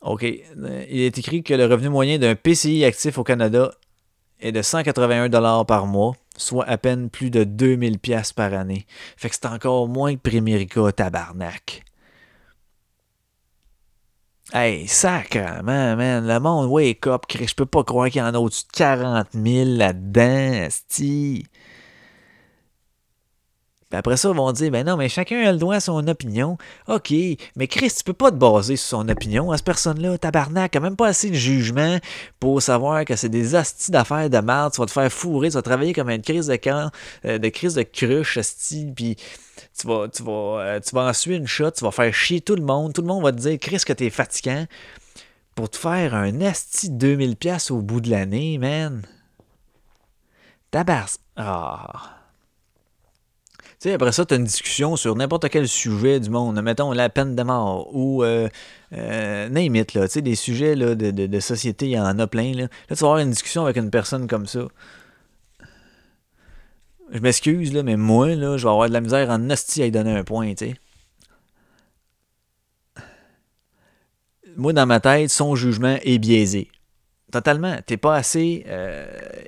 OK. Il est écrit que le revenu moyen d'un PCI actif au Canada est de 181 par mois, soit à peine plus de 2000 pièces par année. Fait que c'est encore moins que Primerica, tabarnak. Hey, sacrement, man. Le monde, wake up. Je peux pas croire qu'il y en a au-dessus de 40 000 là-dedans, sti. après ça, ils vont dire, ben non, mais chacun a le droit à son opinion. OK, mais Chris, tu peux pas te baser sur son opinion. À cette personne-là, tabarnak, a même pas assez de jugement pour savoir que c'est des astis d'affaires de merde. Tu vas te faire fourrer, tu vas travailler comme une crise de camp, euh, de crise de cruche, asti, puis tu vas, tu, vas, euh, tu vas en suivre une shot, tu vas faire chier tout le monde. Tout le monde va te dire, Chris, que t'es fatigant. Pour te faire un asti de 2000$ au bout de l'année, man. Tabars. Ah. Tu sais, après ça, tu as une discussion sur n'importe quel sujet du monde. Mettons la peine de mort ou euh, euh name sais, des sujets là, de, de, société, il y en a plein. Là. tu vas avoir une discussion avec une personne comme ça je m'excuse, là, mais moi, là, je vais avoir de la misère en hostie à y donner un point, tu sais. Moi, dans ma tête, son jugement est biaisé. Totalement. T'es pas assez euh,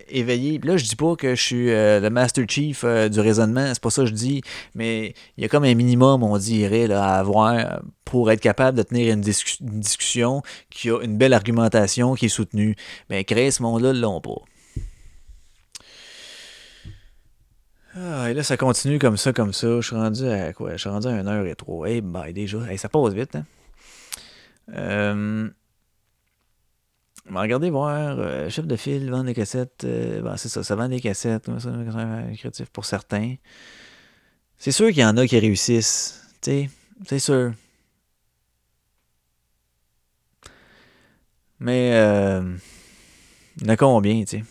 éveillé. là, je dis pas que je suis euh, le Master Chief euh, du raisonnement, c'est pas ça que je dis, mais il y a comme un minimum, on dirait, à avoir pour être capable de tenir une, discussion qui a une belle argumentation, qui est soutenue. Mais créer ce monde-là, ils l'ont pas. Ah, et là, ça continue comme ça, comme ça. Je suis rendu à quoi? Je suis rendu à 1 heure et 3. Hey, bye, déjà. Hey, ça passe vite, hein? Euh... Regardez voir, euh, chef de file, vend des cassettes. Euh, ben, c'est ça, ça vend des cassettes, créatif pour certains. C'est sûr qu'il y en a qui réussissent. Tu c'est sûr. Mais, euh, il y en a combien, tu sais?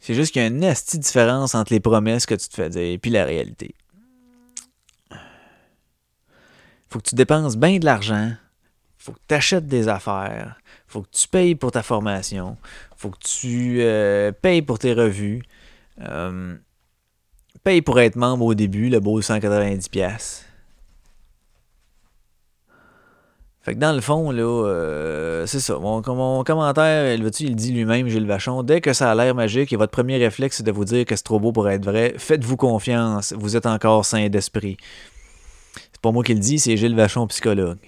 C'est juste qu'il y a une nasty différence entre les promesses que tu te fais et puis la réalité. Faut que tu dépenses bien de l'argent. Faut que tu achètes des affaires. Faut que tu payes pour ta formation. Faut que tu euh, payes pour tes revues. Euh, paye pour être membre au début, le beau 190$. Fait que dans le fond, là, euh, c'est ça. Mon, commentaire, il, il dit lui-même, Gilles Vachon, dès que ça a l'air magique et votre premier réflexe, c'est de vous dire que c'est trop beau pour être vrai, faites-vous confiance, vous êtes encore sain d'esprit. Pas moi qui le dis, c'est Gilles Vachon, psychologue.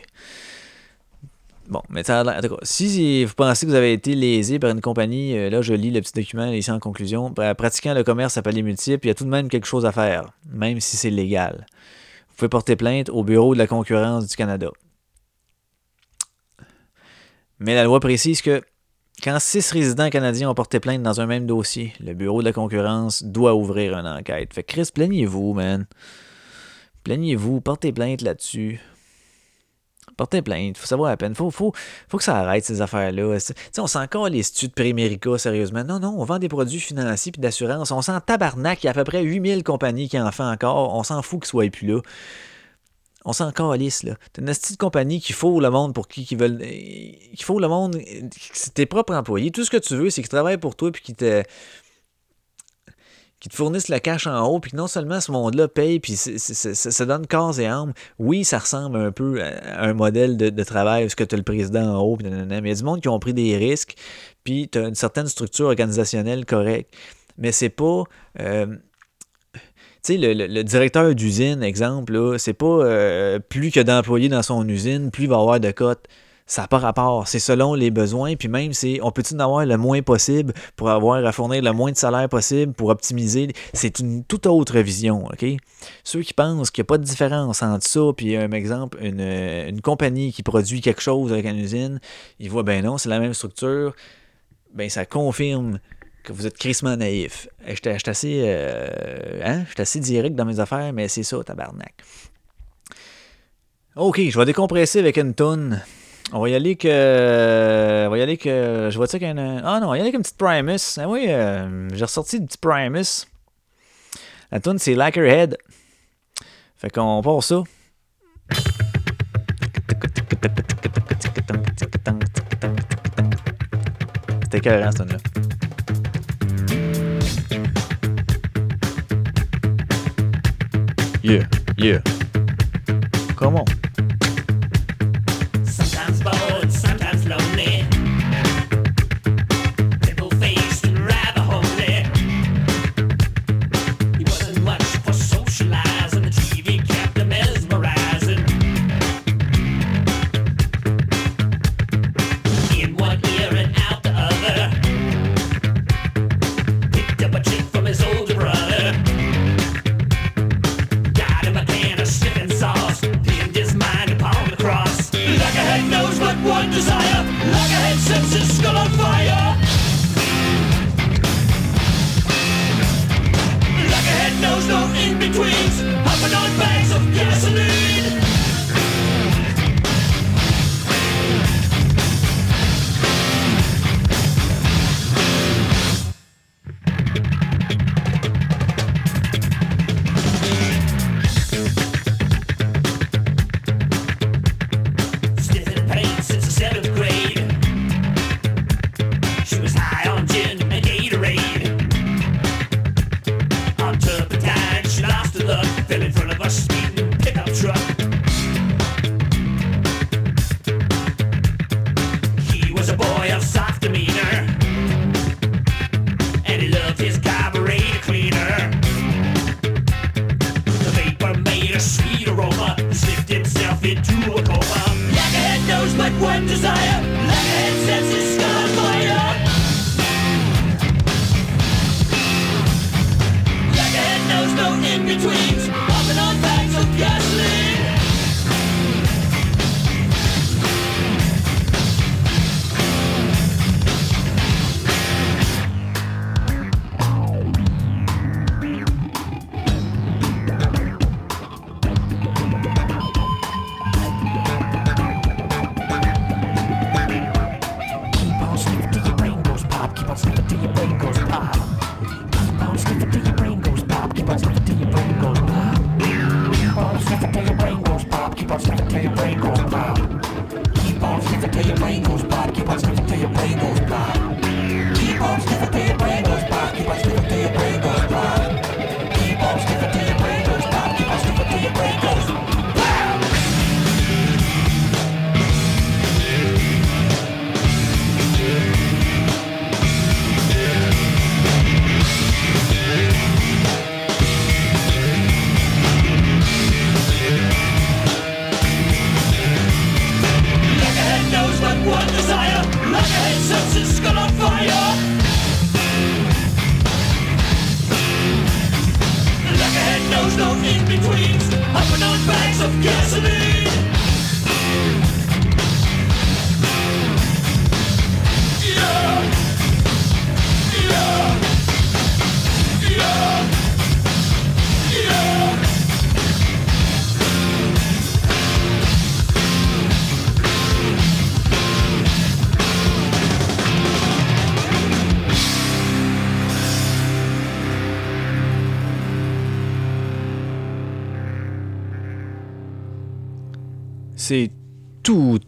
Bon, mais ça a si vous pensez que vous avez été lésé par une compagnie, euh, là, je lis le petit document ici en conclusion, ben, pratiquant le commerce à palier multiple, il y a tout de même quelque chose à faire, même si c'est légal. Vous pouvez porter plainte au Bureau de la concurrence du Canada. Mais la loi précise que quand six résidents canadiens ont porté plainte dans un même dossier, le bureau de la concurrence doit ouvrir une enquête. Fait que Chris, plaignez-vous, man. Plaignez-vous, portez plainte là-dessus. Portez plainte, faut savoir à peine. Faut, faut, faut que ça arrête ces affaires-là. on sent encore les études sérieusement? Non, non, on vend des produits financiers et d'assurance. On sent tabarnak, il y a à peu près 8000 compagnies qui en font encore. On s'en fout qu'ils soient plus là on s'en calisse, là. T'as une petite compagnie qui faut le monde pour qui, qui veulent. Qui faut le monde. C'est tes propres employés. Tout ce que tu veux, c'est qu'ils travaillent pour toi puis qu'ils te. Qui te fournissent le cash en haut, puis que non seulement ce monde-là paye, puis ça donne corps et âme. Oui, ça ressemble un peu à un modèle de, travail, parce que tu as le président en haut, mais il y a du monde qui ont pris des risques, puis tu as une certaine structure organisationnelle correcte. Mais c'est pas. Euh, tu sais, le, directeur d'usine, exemple, c'est pas euh, plus que d'employés dans son usine, plus il va avoir de cotes. Ça n'a pas rapport. C'est selon les besoins. Puis même, c'est on peut-tu en avoir le moins possible pour avoir à fournir le moins de salaire possible pour optimiser? C'est une toute autre vision. OK? Ceux qui pensent qu'il n'y a pas de différence entre ça puis un exemple, une, une compagnie qui produit quelque chose avec une usine, ils voient ben non, c'est la même structure. Ben ça confirme que vous êtes crissement naïf. J'étais assez, euh, hein? assez direct dans mes affaires, mais c'est ça, tabarnak. Ok, je vais décompresser avec une tonne. On va y aller que. On va y aller que. Je vois ça qu'un. Ah non, on va y aller avec une petite Primus. Ah oui, euh, j'ai ressorti une petite Primus. La tune c'est Lacquerhead. Fait qu'on part ça. C'était écœurant, cette là Yeah, yeah. Come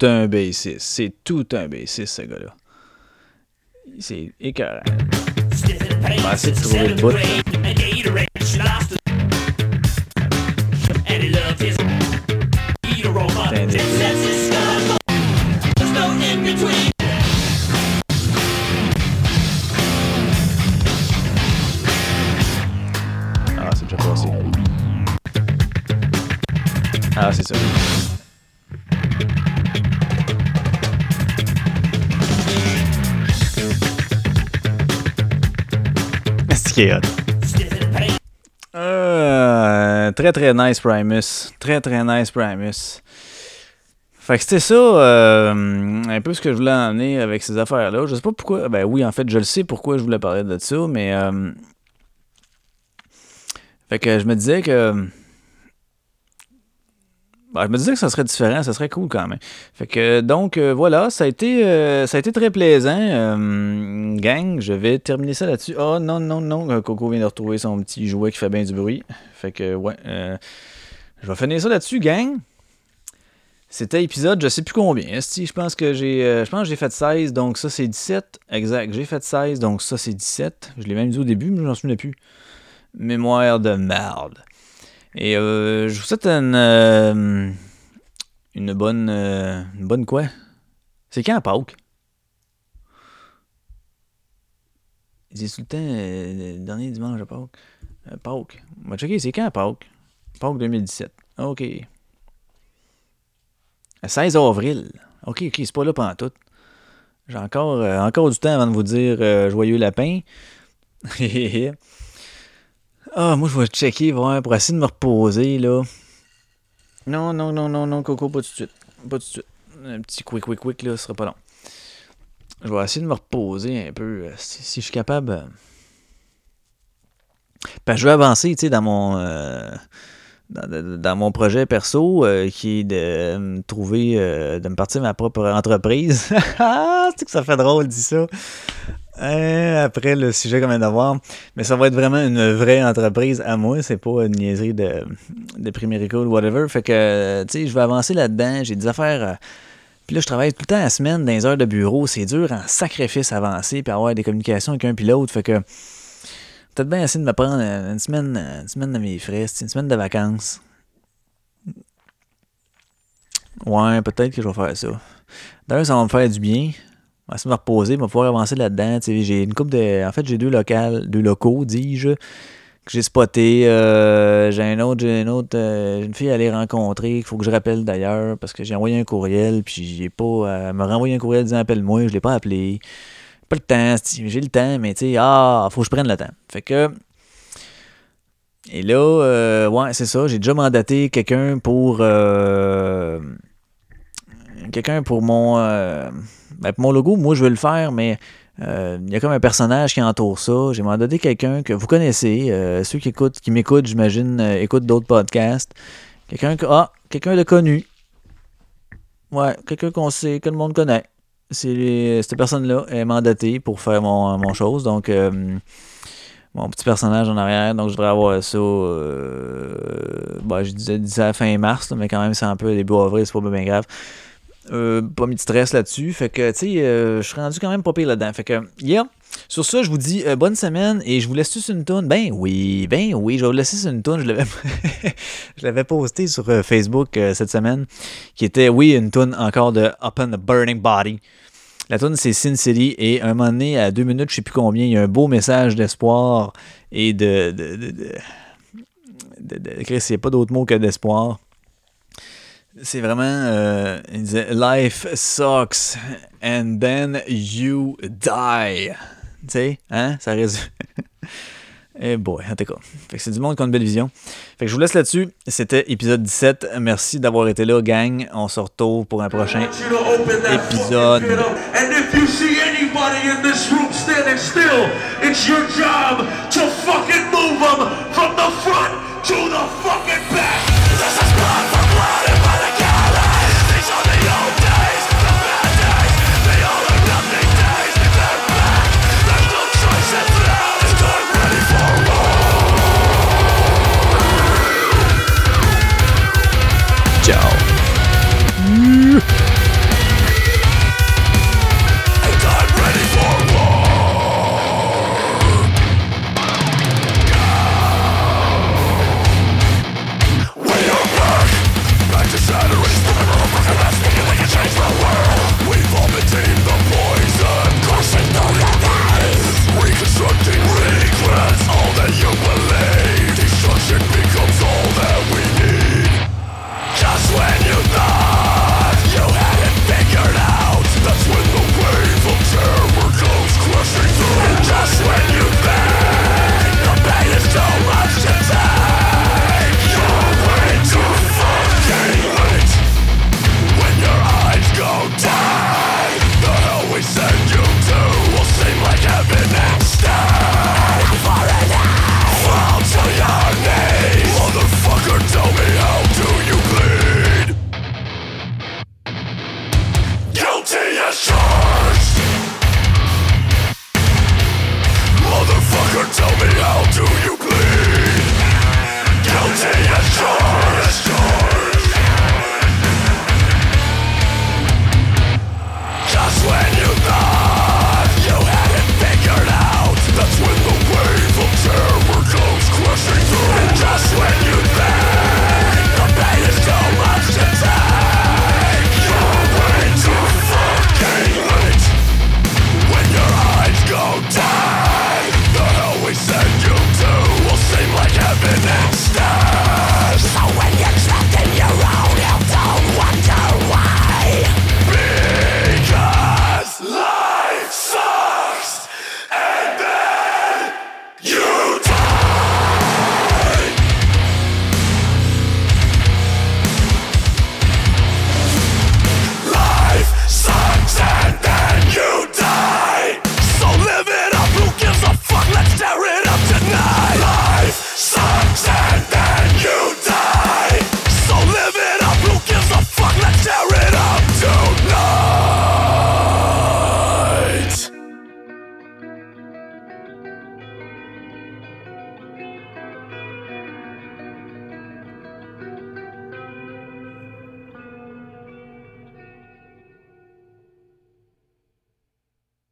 un bassiste. C'est tout un bassiste, ce gars-là. C'est écœurant. On va essayer de trouver le bout, là. Putain, des- Ah, c'est déjà passé. Ah, c'est ça. Euh, très très nice Primus. Très très nice Primus. Fait que c'était ça, euh, un peu ce que je voulais emmener avec ces affaires-là. Je sais pas pourquoi. Ben oui, en fait, je le sais pourquoi je voulais parler de ça, mais. euh, fait que je me disais que. Ben, je me disais que ça serait différent, ça serait cool quand même. Fait que donc euh, voilà, ça a été euh, ça a été très plaisant. Euh, gang, je vais terminer ça là-dessus. Oh non, non, non, Coco vient de retrouver son petit jouet qui fait bien du bruit. Fait que ouais. je vais finir ça là-dessus, gang. C'était épisode, je sais plus combien. Je pense que j'ai je pense j'ai fait 16, donc ça c'est 17. Exact, j'ai fait 16, donc ça c'est 17. Je l'ai même dit au début, mais j'en souviens plus. Mémoire de merde. Et euh, je vous souhaite une, euh, bonne. euh, une bonne quoi? C'est quand Pâques? Il dit tout le temps euh, le dernier dimanche à Pâques. Euh, Pâques. On va checker, c'est quand Pâques? Pâques 2017. Ok. Le 16 avril. Ok, ok, c'est pas là pendant tout. J'ai encore, euh, encore du temps avant de vous dire euh, joyeux lapin. (laughs) Ah, moi, je vais checker, pour essayer de me reposer, là. Non, non, non, non, non, Coco, pas tout de suite. Pas tout de suite. Un petit quick, quick, quick, là, ce sera pas long. Je vais essayer de me reposer un peu, euh, si, si je suis capable. que je veux avancer, tu sais, dans mon... euh, dans, dans- mon projet perso, qui est de me trouver, de me partir ma propre entreprise. (laughs) Ah, c'est que ça fait drôle, dit ça. Hein, après le sujet qu'on vient d'avoir. Mais ça va être vraiment une vraie entreprise à moi. C'est pas une niaiserie de, de ou whatever. Fait que, tu sais, je vais avancer là-dedans. J'ai des affaires. euh, puis là, je travaille tout le temps la semaine dans les heures de bureau. C'est dur en sacrifice avancer puis avoir des communications avec un puis l'autre. Fait que peut-être bien essayer de me prendre une semaine, une semaine de mes frais, une semaine de vacances. Ouais, peut-être que je vais faire ça. D'ailleurs, ça va me faire du bien. Va se me reposer, on va pouvoir avancer là-dedans. J'ai une coupe de. En fait, j'ai deux locales, deux locaux, dis-je, que j'ai spoté. Euh, j'ai un autre, j'ai une autre, euh, une fille à aller rencontrer, qu'il faut que je rappelle d'ailleurs, parce que j'ai envoyé un courriel, puis j'ai pas. Elle m'a renvoyé un courriel disant appelle-moi, je l'ai pas appelé. Pas le temps, j'ai le temps, mais tu sais, ah, faut que je prenne le temps. Fait que. Et là, euh, ouais, c'est ça, j'ai déjà mandaté quelqu'un pour. Quelqu'un pour mon. euh, ben, pour mon logo, moi je veux le faire, mais euh, il y a comme un personnage qui entoure ça. J'ai mandaté quelqu'un que vous connaissez. euh, ceux qui écoutent, qui m'écoutent, j'imagine, écoutent d'autres podcasts. Quelqu'un que. Ah, quelqu'un de connu. Ouais, quelqu'un qu'on sait, que le monde connaît. C'est cette personne-là est mandatée pour faire mon, mon chose. Donc mon petit personnage en arrière. Donc je devrais avoir ça. Ben, je disais, fin mars, mais quand même c'est un peu début avril, c'est pas bien grave. Euh, pas mis de stress là-dessus. Fait que, tu sais, euh, je suis rendu quand même pas pire là-dedans. Fait que, yeah. Sur ça, je vous dis euh, bonne semaine et je vous laisse tous une toune. Ben oui, ben oui, je vais vous laisser sur une toune. (laughs) Je l'avais, posté sur euh, Facebook cette semaine, qui était, oui, une toune encore de Up on the Burning Body. La toune, c'est Sin City et un moment donné, à deux minutes, je sais plus combien, il y a un beau message d'espoir et de. de, de, de, de- de- il n'y a pas d'autre mot que d'espoir. C'est vraiment. euh, il disait Life sucks and then you die. Tu sais, hein? Ça résume. (laughs) Eh boy, en tout cas. Fait que c'est du monde qui a une belle vision. Fait que je vous laisse là-dessus. C'était épisode 17. Merci d'avoir été là, gang. On se retrouve pour un prochain épisode. And if you see anybody in this room standing still, it's your job to fucking move them from the front to the